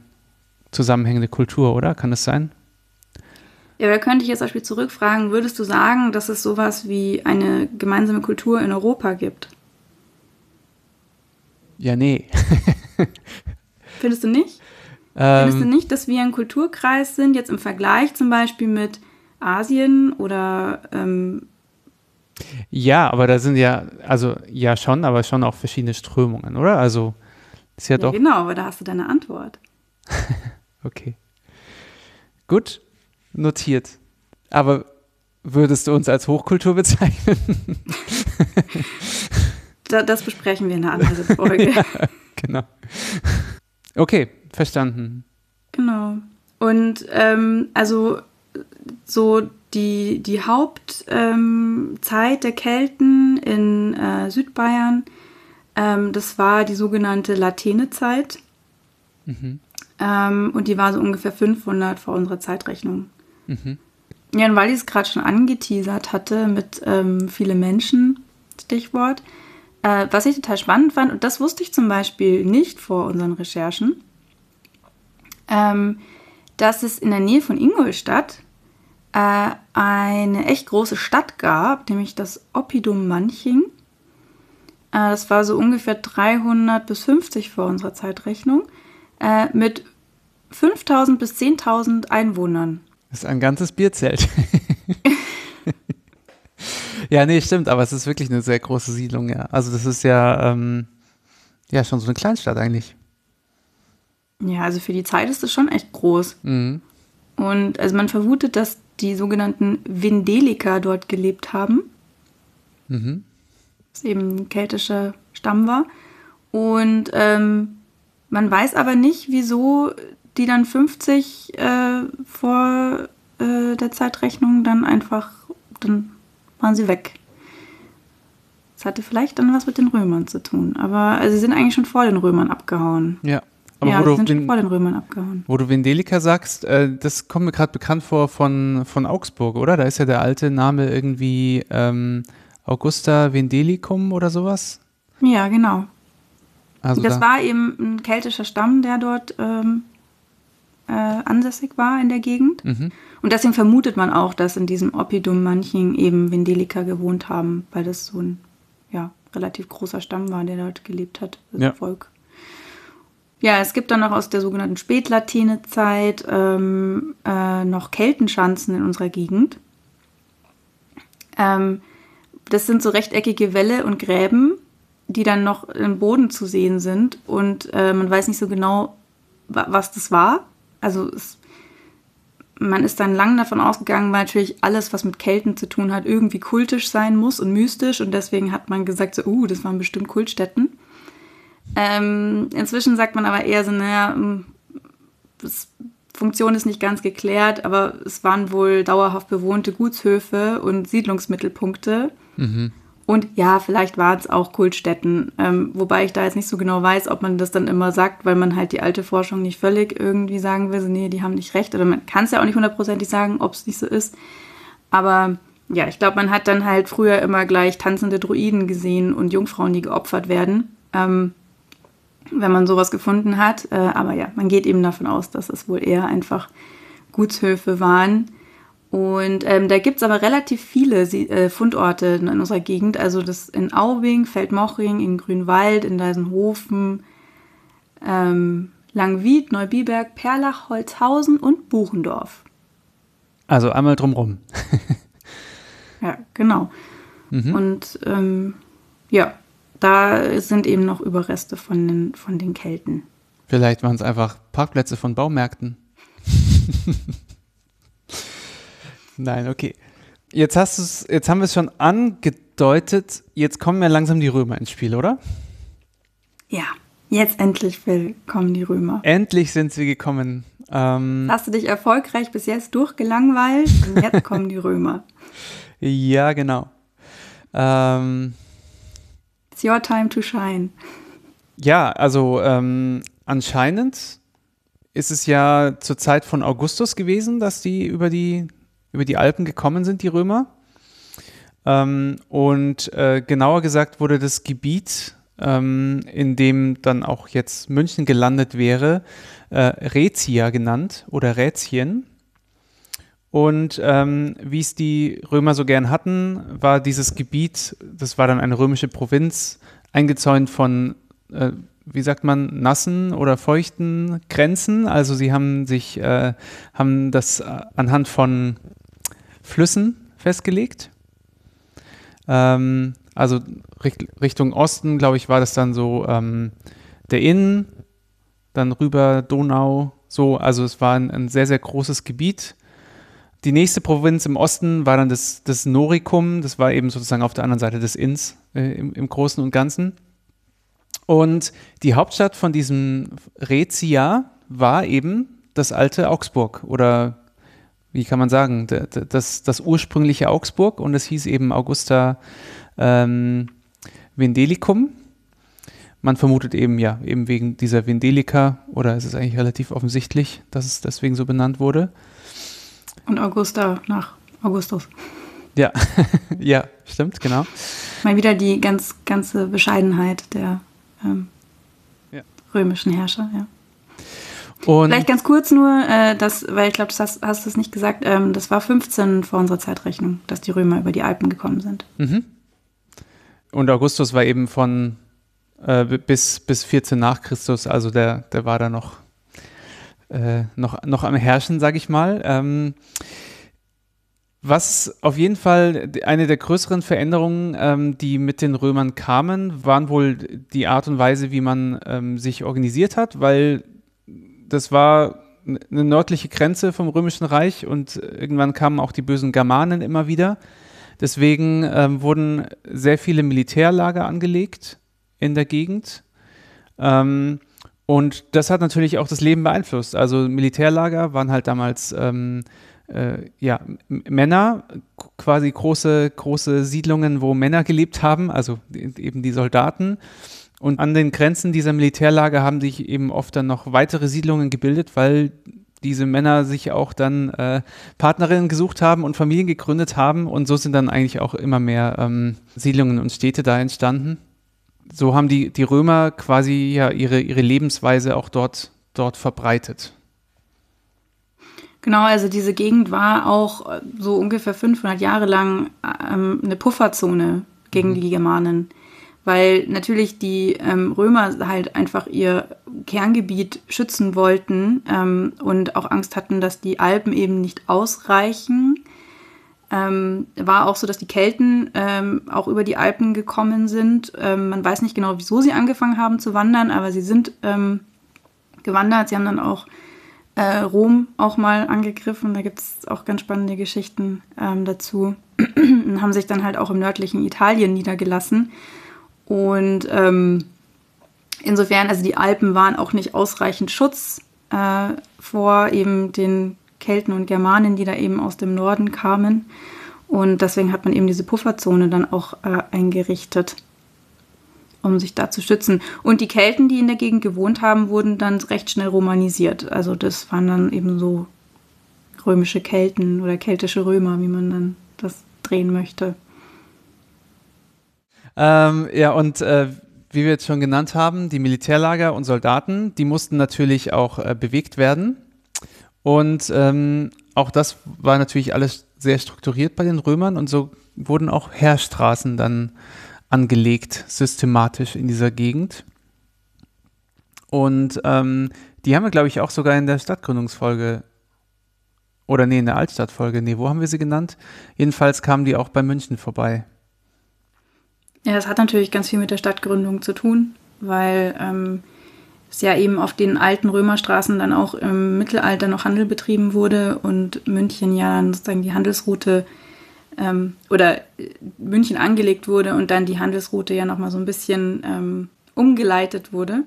B: zusammenhängende Kultur, oder? Kann das sein?
A: Ja, da könnte ich jetzt zum Beispiel zurückfragen, würdest du sagen, dass es sowas wie eine gemeinsame Kultur in Europa gibt?
B: Ja, nee. *laughs*
A: Findest du nicht? Ähm, Findest du nicht, dass wir ein Kulturkreis sind, jetzt im Vergleich zum Beispiel mit Asien oder ähm,
B: ja, aber da sind ja, also ja schon, aber schon auch verschiedene Strömungen, oder? Also ist ja, ja doch.
A: Genau, aber da hast du deine Antwort. *laughs*
B: okay. Gut, notiert. Aber würdest du uns als Hochkultur bezeichnen? *laughs*
A: das besprechen wir in einer anderen *laughs* Folge. ja,
B: genau. Okay, verstanden.
A: Genau. Und ähm, also so die, die Hauptzeit ähm, der Kelten in äh, Südbayern, ähm, das war die sogenannte Latene-Zeit. Mhm. Ähm, und die war so ungefähr 500 vor unserer Zeitrechnung. Mhm. Ja, und weil ich es gerade schon angeteasert hatte mit ähm, viele Menschen, Stichwort, äh, was ich total spannend fand, und das wusste ich zum Beispiel nicht vor unseren Recherchen, ähm, dass es in der Nähe von Ingolstadt äh, eine echt große Stadt gab, nämlich das Oppidum Manching. Äh, das war so ungefähr 300 bis 50 vor unserer Zeitrechnung, äh, mit 5000 bis 10.000 Einwohnern.
B: Das ist ein ganzes Bierzelt. *laughs* *laughs* ja, nee, stimmt, aber es ist wirklich eine sehr große Siedlung, ja. Also das ist ja, ähm, ja schon so eine Kleinstadt eigentlich.
A: Ja, also für die Zeit ist es schon echt groß. Mhm. Und also man vermutet, dass die sogenannten Vindeliker dort gelebt haben. Mhm. Was eben ein keltischer Stamm war. Und ähm, man weiß aber nicht, wieso die dann 50 äh, vor äh, der Zeitrechnung dann einfach, dann waren sie weg. Das hatte vielleicht dann was mit den Römern zu tun. Aber also sie sind eigentlich schon vor den Römern abgehauen.
B: Ja.
A: Aber ja, wo, du sind schon vor den Römern abgehauen.
B: wo du Vendelika sagst, äh, das kommt mir gerade bekannt vor von, von Augsburg, oder? Da ist ja der alte Name irgendwie ähm, Augusta Vendelicum oder sowas.
A: Ja, genau. Also das da. war eben ein keltischer Stamm, der dort ähm, äh, ansässig war in der Gegend. Mhm. Und deswegen vermutet man auch, dass in diesem Oppidum Manching eben Vendelika gewohnt haben, weil das so ein ja, relativ großer Stamm war, der dort gelebt hat, das ja. Volk. Ja, es gibt dann noch aus der sogenannten Spätlatinezeit ähm, äh, noch Keltenschanzen in unserer Gegend. Ähm, das sind so rechteckige Wälle und Gräben, die dann noch im Boden zu sehen sind und äh, man weiß nicht so genau, was das war. Also es, man ist dann lang davon ausgegangen, weil natürlich alles, was mit Kelten zu tun hat, irgendwie kultisch sein muss und mystisch und deswegen hat man gesagt, so, uh, das waren bestimmt Kultstätten. Ähm, inzwischen sagt man aber eher so, naja, hm, Funktion ist nicht ganz geklärt, aber es waren wohl dauerhaft bewohnte Gutshöfe und Siedlungsmittelpunkte. Mhm. Und ja, vielleicht waren es auch Kultstätten, ähm, wobei ich da jetzt nicht so genau weiß, ob man das dann immer sagt, weil man halt die alte Forschung nicht völlig irgendwie sagen will, so, nee, die haben nicht recht. Oder man kann es ja auch nicht hundertprozentig sagen, ob es nicht so ist. Aber ja, ich glaube, man hat dann halt früher immer gleich tanzende Druiden gesehen und Jungfrauen, die geopfert werden. Ähm, wenn man sowas gefunden hat. Äh, aber ja, man geht eben davon aus, dass es wohl eher einfach Gutshöfe waren. Und ähm, da gibt es aber relativ viele äh, Fundorte in, unserer Gegend. Also das in Aubing, Feldmochring, in Grünwald, in Deisenhofen, ähm, Langwied, Neubiberg, Perlach, Holzhausen und Buchendorf.
B: Also einmal drumrum. *laughs*
A: ja, genau. Mhm. Und ähm, ja, da sind eben noch Überreste von den, von den Kelten.
B: Vielleicht waren es einfach Parkplätze von Baumärkten. *laughs* Nein, okay. Jetzt hast du's, jetzt haben wir es schon angedeutet, jetzt kommen ja langsam die Römer ins Spiel, oder?
A: Ja, jetzt endlich kommen die Römer.
B: Endlich sind sie gekommen.
A: Ähm, hast du dich erfolgreich bis jetzt durchgelangweilt und jetzt kommen die Römer. *laughs*
B: Ja, genau. Ähm,
A: It's your time to shine.
B: Ja, also ähm, anscheinend ist es ja zur Zeit von Augustus gewesen, dass die über die, über die Alpen gekommen sind, die Römer. Ähm, und äh, genauer gesagt wurde das Gebiet, ähm, in dem dann auch jetzt München gelandet wäre, äh, Rätia genannt oder Rätien. Und ähm, wie es die Römer so gern hatten, war dieses Gebiet, das war dann eine römische Provinz, eingezäunt von, äh, wie sagt man, nassen oder feuchten Grenzen. Also sie haben sich, äh, haben das äh, anhand von Flüssen festgelegt. Ähm, also Richtung Osten, glaube ich, war das dann so ähm, der Inn, dann rüber Donau, so. Also es war ein, ein sehr, sehr großes Gebiet die nächste Provinz im Osten war dann das, das Noricum, das war eben sozusagen auf der anderen Seite des Inns äh, im, im, Großen und Ganzen. Und die Hauptstadt von diesem Rezia war eben das alte Augsburg oder wie kann man sagen, das, das ursprüngliche Augsburg und es hieß eben Augusta ähm, Vendelicum. Man vermutet eben, ja, eben wegen dieser Vendelika oder es ist eigentlich relativ offensichtlich, dass es deswegen so benannt wurde.
A: Und Augusta nach Augustus.
B: Ja, *laughs* ja, stimmt, genau.
A: Mal wieder die ganz ganze Bescheidenheit der ähm, ja. römischen Herrscher, ja. Und Vielleicht ganz kurz nur, äh, das, weil ich glaube, das hast, hast du es nicht gesagt, ähm, das war 15 vor unserer Zeitrechnung, dass die Römer über die Alpen gekommen sind.
B: Mhm. Und Augustus war eben von äh, bis, bis 14 nach Christus, also der, der war da noch, äh, noch, noch am Herrschen, sag ich mal. Ähm, was auf jeden Fall eine der größeren Veränderungen, ähm, die mit den Römern kamen, waren wohl die Art und Weise, wie man ähm, sich organisiert hat, weil das war eine nördliche Grenze vom Römischen Reich und irgendwann kamen auch die bösen Germanen immer wieder. Deswegen ähm, wurden sehr viele Militärlager angelegt in der Gegend. Ähm, und das hat natürlich auch das Leben beeinflusst. Also Militärlager waren halt damals ähm, äh, ja, Männer, quasi große, große Siedlungen, wo Männer gelebt haben, also eben die Soldaten. Und an den Grenzen dieser Militärlager haben sich eben oft dann noch weitere Siedlungen gebildet, weil diese Männer sich auch dann äh, Partnerinnen gesucht haben und Familien gegründet haben. Und so sind dann eigentlich auch immer mehr ähm, Siedlungen und Städte da entstanden. So haben die, die Römer quasi ja ihre, ihre Lebensweise auch dort, dort verbreitet.
A: Genau, also diese Gegend war auch äh, so ungefähr 500 Jahre lang ähm, eine Pufferzone gegen mhm. die Germanen, weil natürlich die ähm, Römer halt einfach ihr Kerngebiet schützen wollten ähm, und auch Angst hatten, dass die Alpen eben nicht ausreichen. Ähm, war auch so, dass die Kelten ähm, auch über die Alpen gekommen sind. Ähm, man weiß nicht genau, wieso sie angefangen haben zu wandern, aber sie sind gewandert. Sie haben dann auch äh, Rom auch mal angegriffen. Da gibt es auch ganz spannende Geschichten ähm, dazu. *clears throat* und haben sich dann halt auch im nördlichen Italien niedergelassen. Und ähm, insofern, also die Alpen waren auch nicht ausreichend Schutz äh, vor eben den Kelten und Germanen, die da eben aus dem Norden kamen. Und deswegen hat man eben diese Pufferzone dann auch äh, eingerichtet um sich da zu schützen. Und die Kelten, die in der Gegend gewohnt haben, wurden dann recht schnell romanisiert. Also das waren dann eben so römische Kelten oder keltische Römer, wie man dann das drehen möchte.
B: Ähm, ja, und äh, wie wir jetzt schon genannt haben, die Militärlager und Soldaten, die mussten natürlich auch äh, bewegt werden. Und ähm, auch das war natürlich alles sehr strukturiert bei den Römern und so wurden auch Heerstraßen dann angelegt, systematisch in dieser Gegend. Und ähm, die haben wir, glaube ich, auch sogar in der Stadtgründungsfolge oder nee, in der Altstadtfolge. Nee, wo haben wir sie genannt? Jedenfalls kamen die auch bei München vorbei.
A: Ja, das hat natürlich ganz viel mit der Stadtgründung zu tun, weil ähm, es ja eben auf den alten Römerstraßen dann auch im Mittelalter noch Handel betrieben wurde und München ja sozusagen die Handelsroute ähm, oder München angelegt wurde und dann die Handelsroute ja nochmal so ein bisschen ähm, umgeleitet wurde,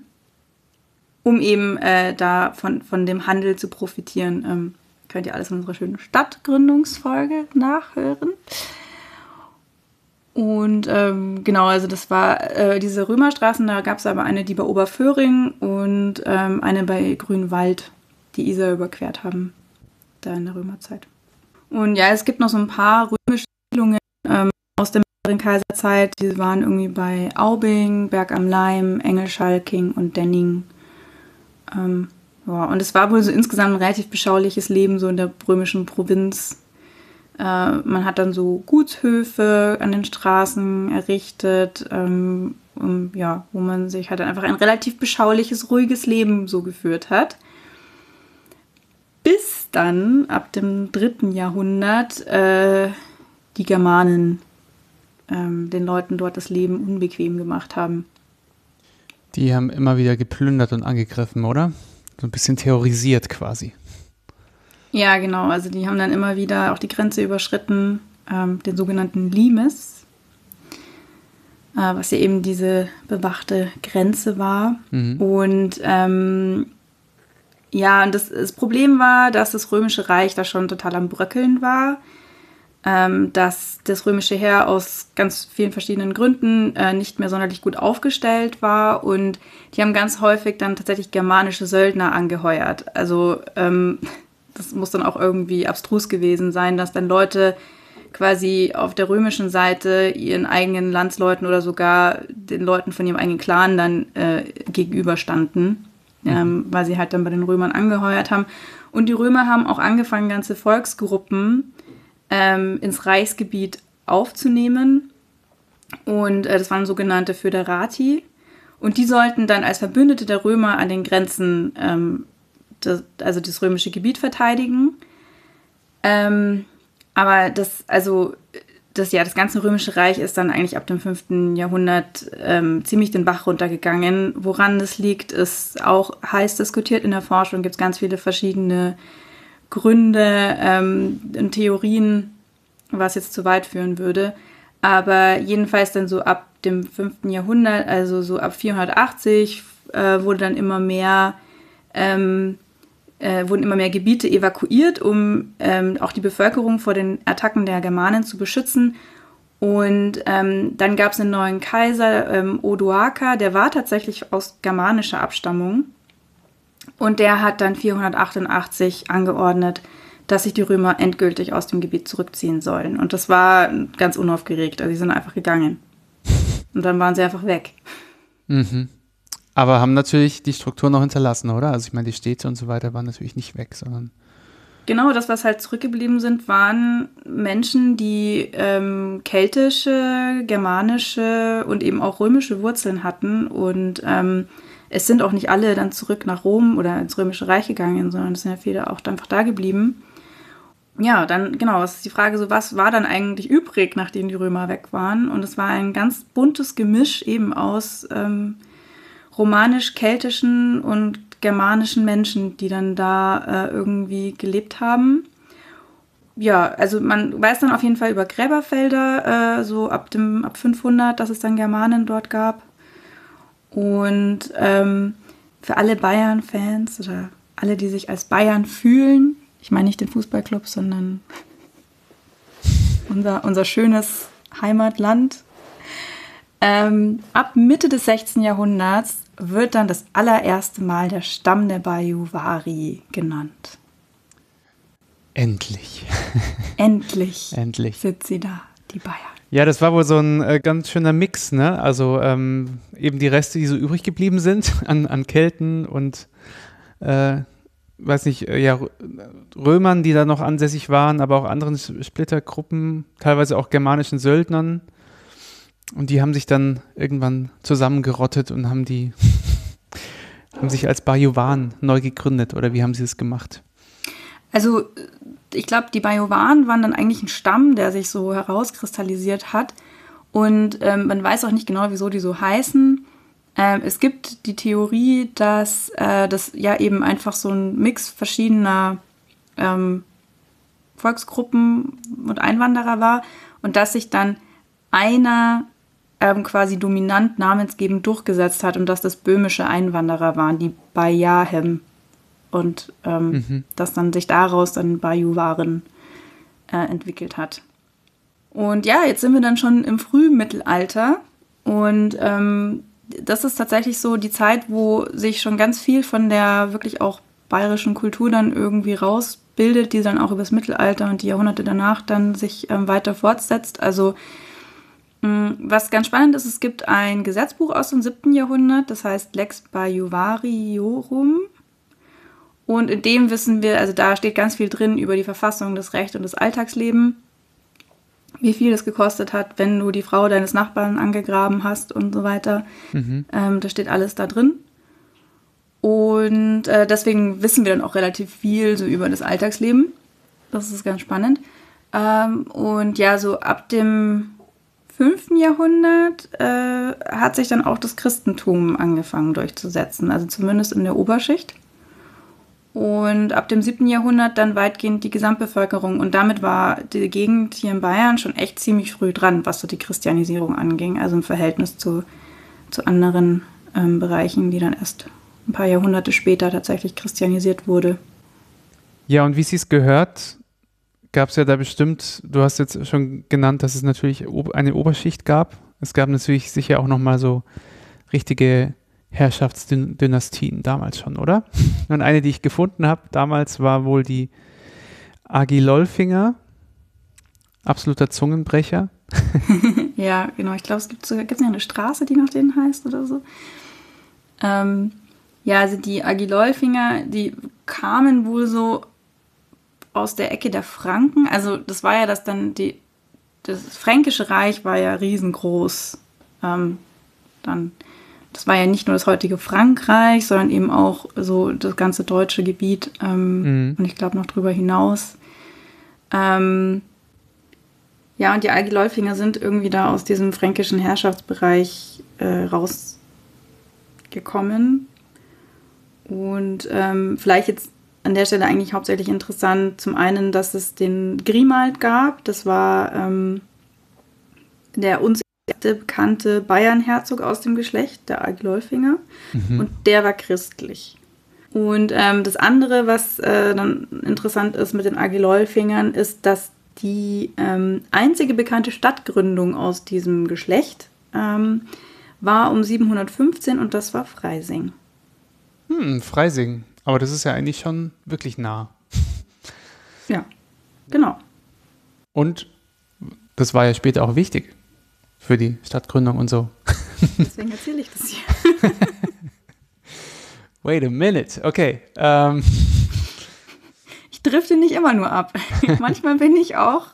A: um eben äh, da von, von dem Handel zu profitieren. Ähm, könnt ihr alles in unserer schönen Stadtgründungsfolge nachhören. Und ähm, genau, also das war äh, diese Römerstraßen, da gab es aber eine, die bei Oberföhring und ähm, eine bei Grünwald, die Isar überquert haben, da in der Römerzeit. Und ja, es gibt noch so ein paar römische Siedlungen ähm, aus der mittleren Kaiserzeit. Die waren irgendwie bei Aubing, Berg am Leim, Engelschalking und Denning. Ähm, ja, und es war wohl so insgesamt ein relativ beschauliches Leben so in der römischen Provinz. Äh, man hat dann so Gutshöfe an den Straßen errichtet, ähm, um, ja, wo man sich halt einfach ein relativ beschauliches, ruhiges Leben so geführt hat bis dann ab dem dritten Jahrhundert äh, die Germanen ähm, den Leuten dort das Leben unbequem gemacht haben.
B: Die haben immer wieder geplündert und angegriffen, oder? So ein bisschen terrorisiert quasi.
A: Ja, genau. Also die haben dann immer wieder auch die Grenze überschritten, ähm, den sogenannten Limes, äh, was ja eben diese bewachte Grenze war. Mhm. Und ähm, ja, und das, das, Problem war, dass das Römische Reich da schon total am Bröckeln war. Ähm, dass das römische Heer aus ganz vielen verschiedenen Gründen äh, nicht mehr sonderlich gut aufgestellt war und die haben ganz häufig dann tatsächlich germanische Söldner angeheuert. Also ähm, das muss dann auch irgendwie abstrus gewesen sein, dass dann Leute quasi auf der römischen Seite ihren eigenen Landsleuten oder sogar den Leuten von ihrem eigenen Clan dann äh, gegenüberstanden ähm, mhm. weil sie halt dann bei den Römern angeheuert haben. Und die Römer haben auch angefangen, ganze Volksgruppen ähm, ins Reichsgebiet aufzunehmen. Und äh, das waren sogenannte Föderati. Und die sollten dann als Verbündete der Römer an den Grenzen, ähm, das, also das römische Gebiet verteidigen. Ähm, aber das, also das, ja, das ganze Römische Reich ist dann eigentlich ab dem 5. Jahrhundert ähm, ziemlich den Bach runtergegangen. Woran das liegt, ist auch heiß diskutiert in der Forschung. Gibt es ganz viele verschiedene Gründe ähm, und Theorien, was jetzt zu weit führen würde. Aber jedenfalls dann so ab dem 5. Jahrhundert, also so ab 480, äh, wurde dann immer mehr ähm, äh, wurden immer mehr Gebiete evakuiert, um ähm, auch die Bevölkerung vor den Attacken der Germanen zu beschützen. Und ähm, dann gab es einen neuen Kaiser, ähm, Odoaker, der war tatsächlich aus germanischer Abstammung. Und der hat dann 488 angeordnet, dass sich die Römer endgültig aus dem Gebiet zurückziehen sollen. Und das war ganz unaufgeregt. Also sie sind einfach gegangen. Und dann waren sie einfach weg.
B: Mhm. Aber haben natürlich die Struktur noch hinterlassen, oder? Also ich meine, die Städte und so weiter waren natürlich nicht weg, sondern.
A: Genau, das, was halt zurückgeblieben sind, waren Menschen, die ähm, keltische, germanische und eben auch römische Wurzeln hatten. Und ähm, es sind auch nicht alle dann zurück nach Rom oder ins Römische Reich gegangen, sondern es sind ja viele auch einfach da geblieben. Ja, dann, genau, es ist die Frage so, was war dann eigentlich übrig, nachdem die Römer weg waren? Und es war ein ganz buntes Gemisch eben aus ähm, romanisch-keltischen und germanischen Menschen, die dann da äh, irgendwie gelebt haben. Ja, also man weiß dann auf jeden Fall über Gräberfelder, äh, so ab dem ab 500, dass es dann Germanen dort gab. Und ähm, für alle Bayern-Fans oder alle, die sich als Bayern fühlen, ich meine nicht den Fußballclub, sondern unser, unser schönes Heimatland, ähm, ab Mitte des 16. Jahrhunderts wird dann das allererste Mal der Stamm der Bajuwari genannt.
B: Endlich. *laughs*
A: Endlich.
B: Endlich.
A: Sind sie da, die Bayern.
B: Ja, das war wohl so ein äh, ganz schöner Mix, ne? Also ähm, eben die Reste, die so übrig geblieben sind *laughs* an, an Kelten und äh, weiß nicht, äh, ja, Römern, die da noch ansässig waren, aber auch anderen Splittergruppen, teilweise auch germanischen Söldnern. Und die haben sich dann irgendwann zusammengerottet und haben die, *laughs* haben sich als Bajuwan neu gegründet oder wie haben sie es gemacht?
A: Also ich glaube, die Bajuwan waren dann eigentlich ein Stamm, der sich so herauskristallisiert hat. Und ähm, man weiß auch nicht genau, wieso die so heißen. Ähm, es gibt die Theorie, dass äh, das ja eben einfach so ein Mix verschiedener ähm, Volksgruppen und Einwanderer war und dass sich dann einer ähm, quasi dominant namensgebend durchgesetzt hat und dass das böhmische Einwanderer waren, die Bayahem. Und ähm, mhm. dass dann sich daraus dann Bajuwaren äh, entwickelt hat. Und ja, jetzt sind wir dann schon im Frühmittelalter und ähm, das ist tatsächlich so die Zeit, wo sich schon ganz viel von der wirklich auch bayerischen Kultur dann irgendwie rausbildet, die dann auch übers Mittelalter und die Jahrhunderte danach dann sich ähm, weiter fortsetzt. Also was ganz spannend ist, es gibt ein Gesetzbuch aus dem 7. Jahrhundert, das heißt Lex Bajuvariorum. Und in dem wissen wir, also da steht ganz viel drin über die Verfassung, das Recht und das Alltagsleben. Wie viel es gekostet hat, wenn du die Frau deines Nachbarn angegraben hast und so weiter. Mhm. Ähm, da steht alles da drin. Und äh, deswegen wissen wir dann auch relativ viel so über das Alltagsleben. Das ist ganz spannend. Ähm, und ja, so ab dem 5. Jahrhundert äh, hat sich dann auch das Christentum angefangen durchzusetzen, also zumindest in der Oberschicht. Und ab dem 7. Jahrhundert dann weitgehend die Gesamtbevölkerung. Und damit war die Gegend hier in Bayern schon echt ziemlich früh dran, was so die Christianisierung anging, also im Verhältnis zu, zu anderen ähm, Bereichen, die dann erst ein paar Jahrhunderte später tatsächlich christianisiert wurde.
B: Ja, und wie Sie es gehört, gab es ja da bestimmt, du hast jetzt schon genannt, dass es natürlich eine Oberschicht gab. Es gab natürlich sicher auch nochmal so richtige Herrschaftsdynastien damals schon, oder? *laughs* Und eine, die ich gefunden habe damals, war wohl die Agilolfinger. Absoluter Zungenbrecher. *laughs*
A: ja, genau. Ich glaube, es gibt sogar gibt's eine Straße, die nach denen heißt oder so. Ähm, Ja, also die Agilolfinger, die kamen wohl so aus der Ecke der Franken. Also das war ja das dann, die, das Fränkische Reich war ja riesengroß. Ähm, dann, das war ja nicht nur das heutige Frankreich, sondern eben auch so das ganze deutsche Gebiet ähm, mhm. und ich glaube noch drüber hinaus. Ähm, ja, und die Algeläufinger sind irgendwie da aus diesem fränkischen Herrschaftsbereich äh, rausgekommen. Und ähm, vielleicht jetzt an der Stelle eigentlich hauptsächlich interessant, zum einen, dass es den Grimald gab. Das war ähm, der uns bekannte Bayernherzog aus dem Geschlecht, der Algeläufinger. Mhm. Und der war christlich. Und ähm, das andere, was äh, dann interessant ist mit den Agilolfingern, ist, dass die ähm, einzige bekannte Stadtgründung aus diesem Geschlecht ähm, war um 715 und das war Freising.
B: Hm, Freising. Aber das ist ja eigentlich schon wirklich nah.
A: Ja, genau.
B: Und das war ja später auch wichtig für die Stadtgründung und so.
A: Deswegen erzähle ich das hier. *laughs*
B: Wait a minute. Okay. Ähm
A: ich drifte nicht immer nur ab. *laughs* Manchmal bin ich auch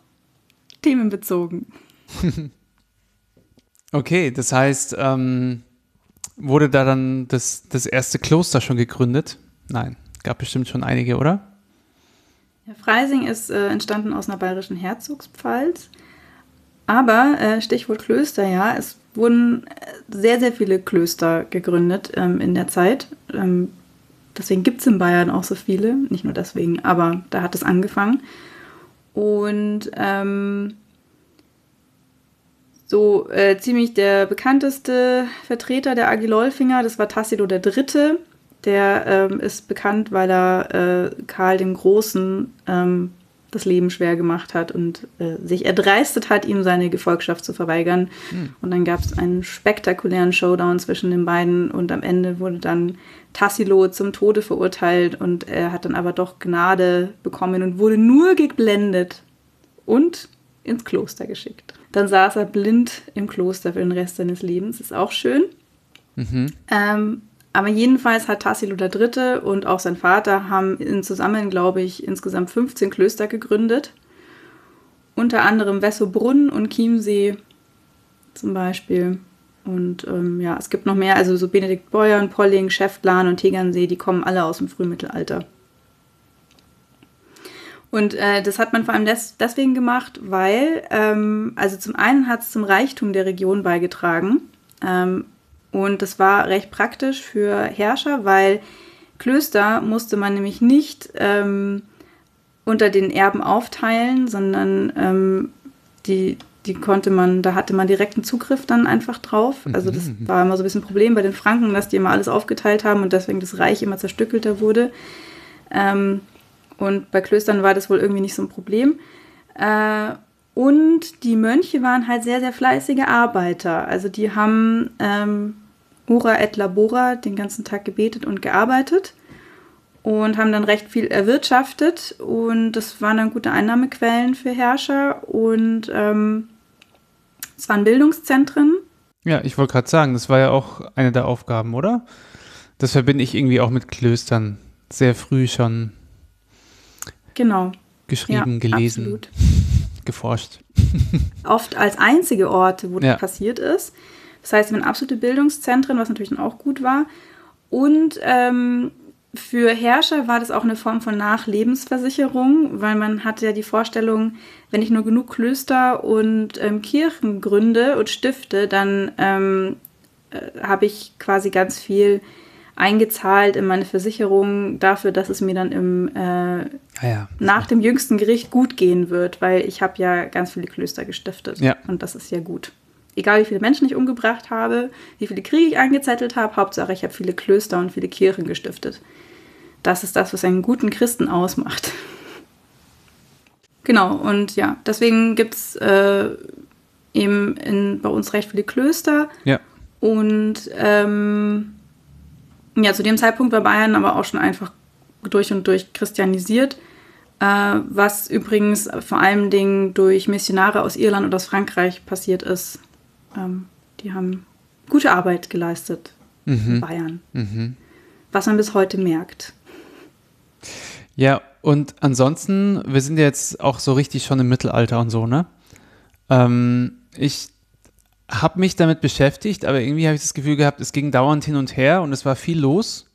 A: themenbezogen.
B: Okay, das heißt, ähm, wurde da dann das, das erste Kloster schon gegründet? Nein, gab bestimmt schon einige, oder?
A: Ja, Freising ist äh, entstanden aus einer bayerischen Herzogspfalz. Aber äh, Stichwort Klöster, ja, es wurden äh, sehr, sehr viele Klöster gegründet ähm, in der Zeit. Ähm, Deswegen gibt es in Bayern auch so viele. Nicht nur deswegen, aber da hat es angefangen. Und ähm, so äh, ziemlich der bekannteste Vertreter der Agilolfinger, das war Tassilo III. Der ähm, ist bekannt, weil er äh, Karl dem Großen ähm, das Leben schwer gemacht hat und äh, sich erdreistet hat, ihm seine Gefolgschaft zu verweigern. Mhm. Und dann gab es einen spektakulären Showdown zwischen den beiden und am Ende wurde dann Tassilo zum Tode verurteilt und er hat dann aber doch Gnade bekommen und wurde nur geblendet und ins Kloster geschickt. Dann saß er blind im Kloster für den Rest seines Lebens. Ist auch schön. Mhm. Ähm, aber jedenfalls hat Tassilo III. und auch sein Vater haben zusammen, glaube ich, insgesamt 15 Klöster gegründet. Unter anderem Wessobrunn und Chiemsee zum Beispiel. Und ähm, ja, es gibt noch mehr, also so Benedikt Beuern, Polling, Schäftlarn und Tegernsee, die kommen alle aus dem Frühmittelalter. Und äh, das hat man vor allem des deswegen gemacht, weil, ähm, also zum einen hat es zum Reichtum der Region beigetragen. Ähm, und das war recht praktisch für Herrscher, weil Klöster musste man nämlich nicht ähm, unter den Erben aufteilen, sondern ähm, die, die konnte man, da hatte man direkten Zugriff dann einfach drauf. Also das mhm. war immer so ein bisschen ein Problem bei den Franken, dass die immer alles aufgeteilt haben und deswegen das Reich immer zerstückelter wurde. Ähm, und bei Klöstern war das wohl irgendwie nicht so ein Problem. Äh, und die Mönche waren halt sehr, sehr fleißige Arbeiter. Also die haben ähm, Ura et Labora den ganzen Tag gebetet und gearbeitet und haben dann recht viel erwirtschaftet. Und das waren dann gute Einnahmequellen für Herrscher. Und ähm, es waren Bildungszentren.
B: Ja, ich wollte gerade sagen, das war ja auch eine der Aufgaben, oder? Das verbinde ich irgendwie auch mit Klöstern. Sehr früh schon.
A: Genau.
B: Geschrieben, ja, gelesen. Absolut *laughs* geforscht.
A: Oft als einzige Orte, wo ja. das passiert ist. Das heißt, wir haben absolute Bildungszentren, was natürlich dann auch gut war. Und ähm, für Herrscher war das auch eine Form von Nachlebensversicherung, weil man hatte ja die Vorstellung, wenn ich nur genug Klöster und ähm, Kirchen gründe und stifte, dann ähm, äh, habe ich quasi ganz viel eingezahlt in meine Versicherung dafür, dass es mir dann im, äh, ah ja. nach dem jüngsten Gericht gut gehen wird, weil ich habe ja ganz viele Klöster gestiftet
B: ja.
A: und das ist ja gut. Egal wie viele Menschen ich umgebracht habe, wie viele Kriege ich angezettelt habe, Hauptsache ich habe viele Klöster und viele Kirchen gestiftet. Das ist das, was einen guten Christen ausmacht. genau, und ja, deswegen gibt es äh, eben in, bei uns recht viele Klöster.
B: Ja.
A: Und ähm, ja, zu dem Zeitpunkt war Bayern aber auch schon einfach durch und durch christianisiert, äh, was übrigens vor allen Dingen durch Missionare aus Irland und aus Frankreich passiert ist. Ähm, die haben gute Arbeit geleistet mhm. in Bayern. Mhm. was man bis heute merkt.
B: Ja, und ansonsten, wir sind jetzt auch so richtig schon im Mittelalter und so, ne? Ähm, ich habe mich damit beschäftigt, aber irgendwie habe ich das Gefühl gehabt, es ging dauernd hin und her und es war viel los.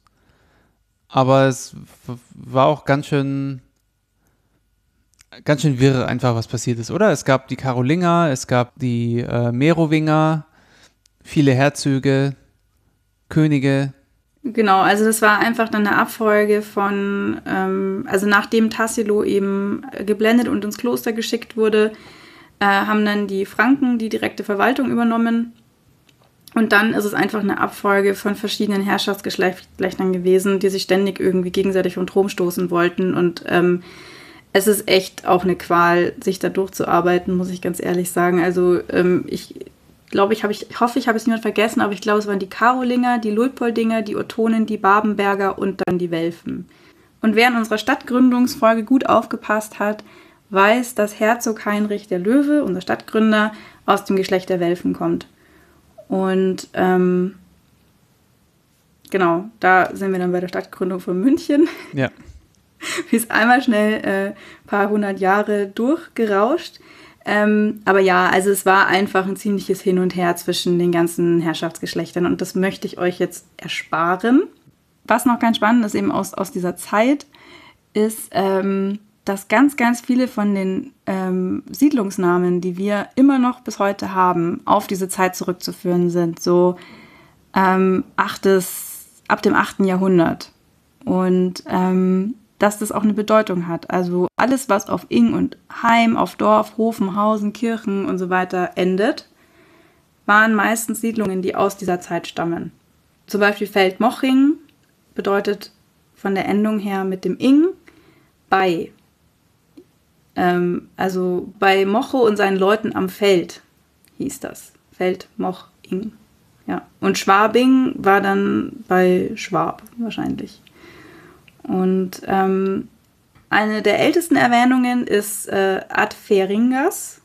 B: Aber es war auch ganz schön, ganz schön wirr einfach, was passiert ist, oder? Es gab die Karolinger, es gab die äh, Merowinger, viele Herzöge, Könige.
A: Genau, also das war einfach dann eine Abfolge von, ähm, also nachdem Tassilo eben geblendet und ins Kloster geschickt wurde, äh, haben dann die Franken die direkte Verwaltung übernommen. Und dann ist es einfach eine Abfolge von verschiedenen Herrschaftsgeschlechtern gewesen, die sich ständig irgendwie gegenseitig vom Thron stoßen wollten. Und ähm, es ist echt auch eine Qual, sich da durchzuarbeiten, muss ich ganz ehrlich sagen. Also ähm, ich glaube, ich, ich hoffe, ich habe es niemand vergessen, aber ich glaube, es waren die Karolinger, die Luitpoldinger, die Ottonen, die Babenberger und dann die Welfen. Und wer in unserer Stadtgründungsfolge gut aufgepasst hat, weiß, dass Herzog Heinrich der Löwe, unser Stadtgründer, aus dem Geschlecht der Welfen kommt. Und ähm, genau, da sind wir dann bei der Stadtgründung von München.
B: Ja. *laughs*
A: Wie es einmal schnell ein äh, paar hundert Jahre durchgerauscht. Ähm, aber ja, also es war einfach ein ziemliches Hin und Her zwischen den ganzen Herrschaftsgeschlechtern und das möchte ich euch jetzt ersparen. Was noch ganz spannend ist eben aus, aus dieser Zeit, ist, ähm, dass ganz, ganz viele von den ähm, Siedlungsnamen, die wir immer noch bis heute haben, auf diese Zeit zurückzuführen sind. So ähm, achtes, ab dem 8. Jahrhundert. Und ähm, dass das auch eine Bedeutung hat. Also alles, was auf Ing und Heim, auf Dorf, Hofen, Hausen, Kirchen und so weiter endet, waren meistens Siedlungen, die aus dieser Zeit stammen. Zum Beispiel Feldmoching bedeutet von der Endung her mit dem Ing bei. Ähm, also bei Mocho und seinen Leuten am Feld hieß das. Feld, Moch, Ing. Ja. Und Schwabing war dann bei Schwab wahrscheinlich. Und ähm, eine der ältesten Erwähnungen ist äh, Ad Feringas.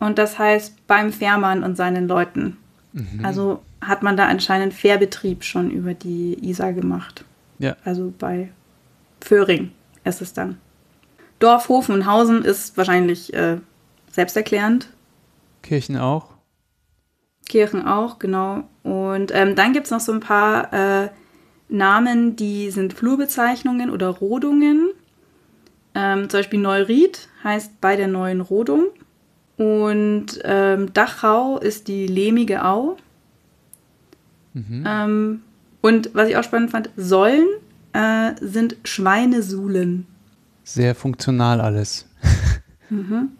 A: Und das heißt beim Fährmann und seinen Leuten. Mhm. Also hat man da anscheinend Fährbetrieb schon über die Isar gemacht.
B: Ja.
A: Also bei Föhring ist es dann. Dorf, Hofen und Hausen ist wahrscheinlich äh, selbsterklärend.
B: Kirchen auch.
A: Kirchen auch, genau. Und ähm, dann gibt es noch so ein paar äh, Namen, die sind Flurbezeichnungen oder Rodungen. Ähm, zum Beispiel Neuried heißt bei der neuen Rodung. Und ähm, Dachau ist die lehmige Au. Mhm. Ähm, und was ich auch spannend fand, Säulen äh, sind Schweinesuhlen.
B: Sehr funktional alles. *laughs*
A: mhm.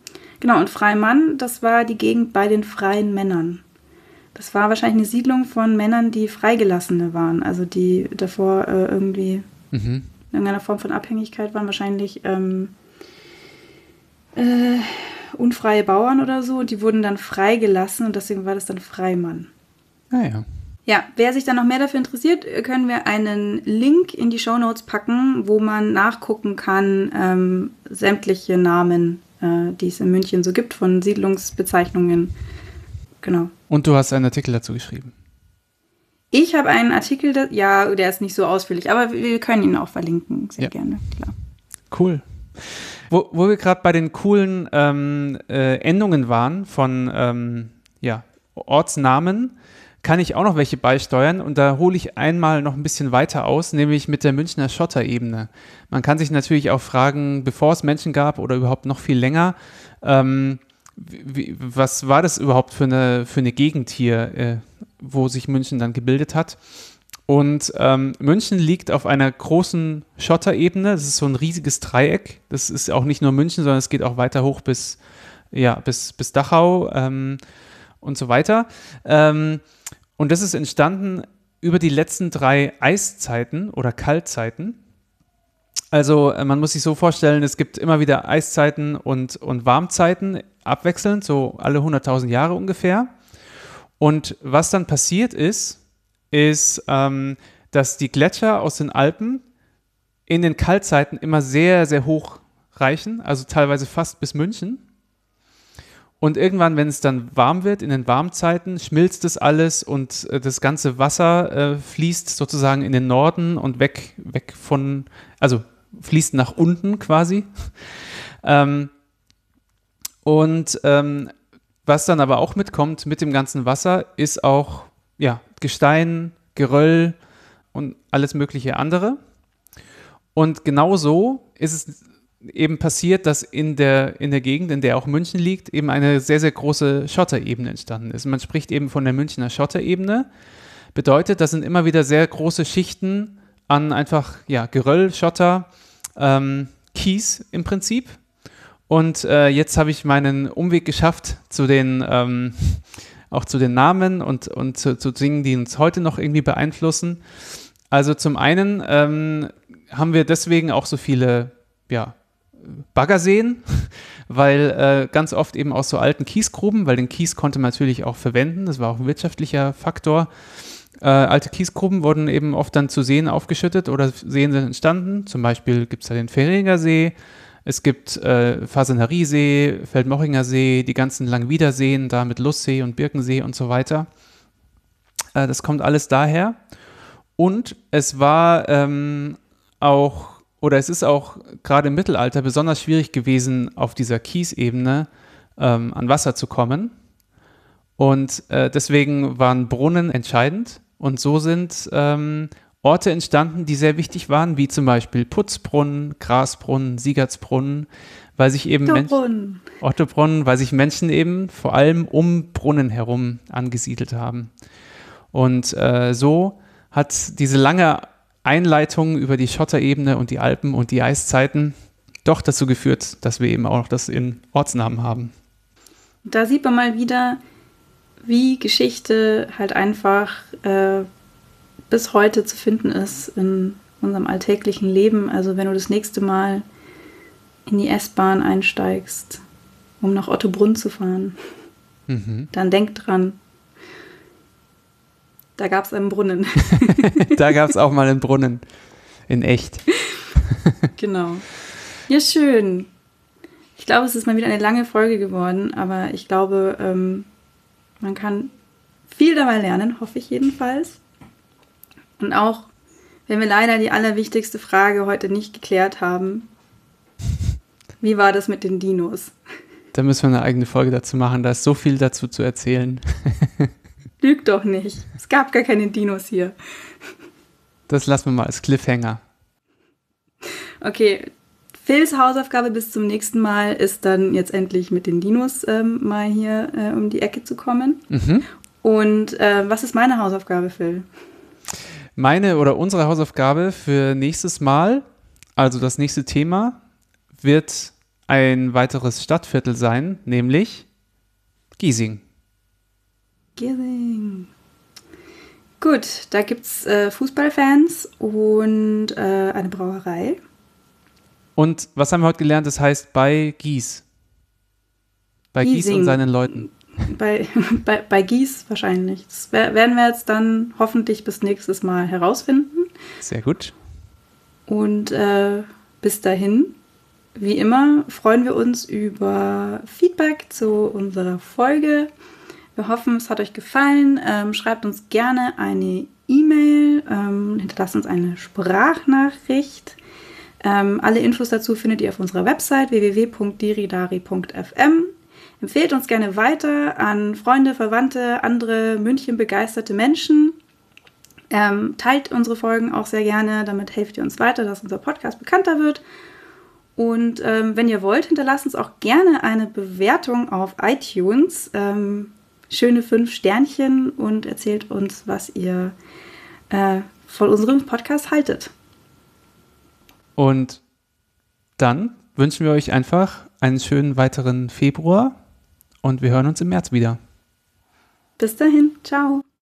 A: Genau, und Freimann, das war die Gegend bei den freien Männern. Das war wahrscheinlich eine Siedlung von Männern, die Freigelassene waren, also die davor äh, irgendwie mhm. in irgendeiner Form von Abhängigkeit waren, wahrscheinlich ähm, äh, unfreie Bauern oder so. Und die wurden dann freigelassen und deswegen war das dann Freimann.
B: Ah ja.
A: Ja, wer sich dann noch mehr dafür interessiert, können wir einen Link in die Show Notes packen, wo man nachgucken kann, ähm, sämtliche Namen, äh, die es in München so gibt, von Siedlungsbezeichnungen genau.
B: Und du hast einen Artikel dazu geschrieben.
A: Ich habe einen Artikel, da, ja, der ist nicht so ausführlich, aber wir können ihn auch verlinken, sehr ja. gerne, klar.
B: Cool. Wo, wo wir gerade bei den coolen ähm, äh, Endungen waren von ähm, ja, Ortsnamen, kann ich auch noch welche beisteuern und da hole ich einmal noch ein bisschen weiter aus, nämlich mit der Münchner Schotterebene. Man kann sich natürlich auch fragen, bevor es Menschen gab oder überhaupt noch viel länger, ähm, wie, was war das überhaupt für eine, für eine Gegend hier, äh, wo sich München dann gebildet hat? Und ähm, München liegt auf einer großen Schotterebene. Das ist so ein riesiges Dreieck. Das ist auch nicht nur München, sondern es geht auch weiter hoch bis, ja, bis, bis Dachau ähm, und so weiter. Ähm, und das ist entstanden über die letzten drei Eiszeiten oder Kaltzeiten. Also äh, man muss sich so vorstellen, es gibt immer wieder Eiszeiten und, und Warmzeiten abwechselnd, so alle 100.000 Jahre ungefähr. Und was dann passiert ist, ist, ähm, dass die Gletscher aus den Alpen in den Kaltzeiten immer sehr, sehr hoch reichen, also teilweise fast bis München. Und irgendwann, wenn es dann warm wird, in den Warmzeiten, schmilzt es alles und äh, das ganze Wasser äh, fließt sozusagen in den Norden und weg, weg von, also fließt nach unten quasi. ähm, und ähm, was dann aber auch mitkommt mit dem ganzen Wasser, ist auch ja, Gestein, Geröll und alles mögliche andere. Und genauso ist es eben passiert, dass in der, in der Gegend, in der auch München liegt, eben eine sehr, sehr große Schotterebene entstanden ist. Man spricht eben von der Münchner Schotterebene. Bedeutet, das sind immer wieder sehr große Schichten an einfach ja, Geröll, Schotter, ähm, Kies im Prinzip. Und äh, jetzt habe ich meinen Umweg geschafft zu den, ähm, *laughs* auch zu den Namen und, und zu, zu Dingen, die uns heute noch irgendwie beeinflussen. Also zum einen ähm, haben wir deswegen auch so viele ja, Baggerseen, *laughs* weil äh, ganz oft eben aus so alten Kiesgruben, weil den Kies konnte man natürlich auch verwenden, das war auch ein wirtschaftlicher Faktor. Äh, alte Kiesgruben wurden eben oft dann zu Seen aufgeschüttet oder Seen sind entstanden. Zum Beispiel gibt es da den Ferringer See, es gibt äh, Faseneriesee, Feldmochinger See, die ganzen Langwiederseen, da mit Lusssee und Birkensee und so weiter. Äh, das kommt alles daher. Und es war ähm, auch oder es ist auch gerade im Mittelalter besonders schwierig gewesen, auf dieser Kiesebene ähm, an Wasser zu kommen. Und äh, deswegen waren Brunnen entscheidend. Und so sind ähm, Orte entstanden, die sehr wichtig waren, wie zum Beispiel Putzbrunnen, Grasbrunnen, Siegertsbrunnen, weil sich eben Menschen, Ottobrunnen, weil sich Menschen eben vor allem um Brunnen herum angesiedelt haben. Und äh, so hat diese lange Einleitungen über die Schotterebene und die Alpen und die Eiszeiten doch dazu geführt, dass wir eben auch das in Ortsnamen haben.
A: Da sieht man mal wieder, wie Geschichte halt einfach äh, bis heute zu finden ist in unserem alltäglichen Leben. Also wenn du das nächste Mal in die S-Bahn einsteigst, um nach Ottobrunn zu fahren, mhm. dann denk dran, da gab es einen Brunnen. *laughs*
B: da gab es auch mal einen Brunnen. In echt. *laughs*
A: genau. Ja, schön. Ich glaube, es ist mal wieder eine lange Folge geworden, aber ich glaube, ähm, man kann viel dabei lernen, hoffe ich jedenfalls. Und auch, wenn wir leider die allerwichtigste Frage heute nicht geklärt haben, wie war das mit den Dinos?
B: Da müssen wir eine eigene Folge dazu machen, da ist so viel dazu zu erzählen. *laughs*
A: Lüg doch nicht. Es gab gar keine Dinos hier.
B: Das lassen wir mal als Cliffhanger.
A: Okay, Phils Hausaufgabe bis zum nächsten Mal ist dann jetzt endlich mit den Dinos ähm, mal hier äh, um die Ecke zu kommen. Mhm. Und äh, was ist meine Hausaufgabe, Phil?
B: Meine oder unsere Hausaufgabe für nächstes Mal, also das nächste Thema, wird ein weiteres Stadtviertel sein, nämlich Giesing.
A: Giving. Gut, da gibt es äh, Fußballfans und äh, eine Brauerei.
B: Und was haben wir heute gelernt? Das heißt bei Gies. Bei Gies und seinen Leuten.
A: Bei, *laughs* bei, bei Gies wahrscheinlich. Das werden wir jetzt dann hoffentlich bis nächstes Mal herausfinden.
B: Sehr gut.
A: Und äh, bis dahin, wie immer, freuen wir uns über Feedback zu unserer Folge. Wir hoffen, es hat euch gefallen. Ähm, schreibt uns gerne eine E-Mail, ähm, hinterlasst uns eine Sprachnachricht. Ähm, alle Infos dazu findet ihr auf unserer Website www.diridari.fm. Empfehlt uns gerne weiter an Freunde, Verwandte, andere München begeisterte Menschen. Ähm, teilt unsere Folgen auch sehr gerne, damit helft ihr uns weiter, dass unser Podcast bekannter wird. Und ähm, wenn ihr wollt, hinterlasst uns auch gerne eine Bewertung auf iTunes. Ähm, schöne fünf Sternchen und erzählt uns, was ihr äh, von unserem Podcast haltet.
B: Und dann wünschen wir euch einfach einen schönen weiteren Februar und wir hören uns im März wieder.
A: Bis dahin, ciao.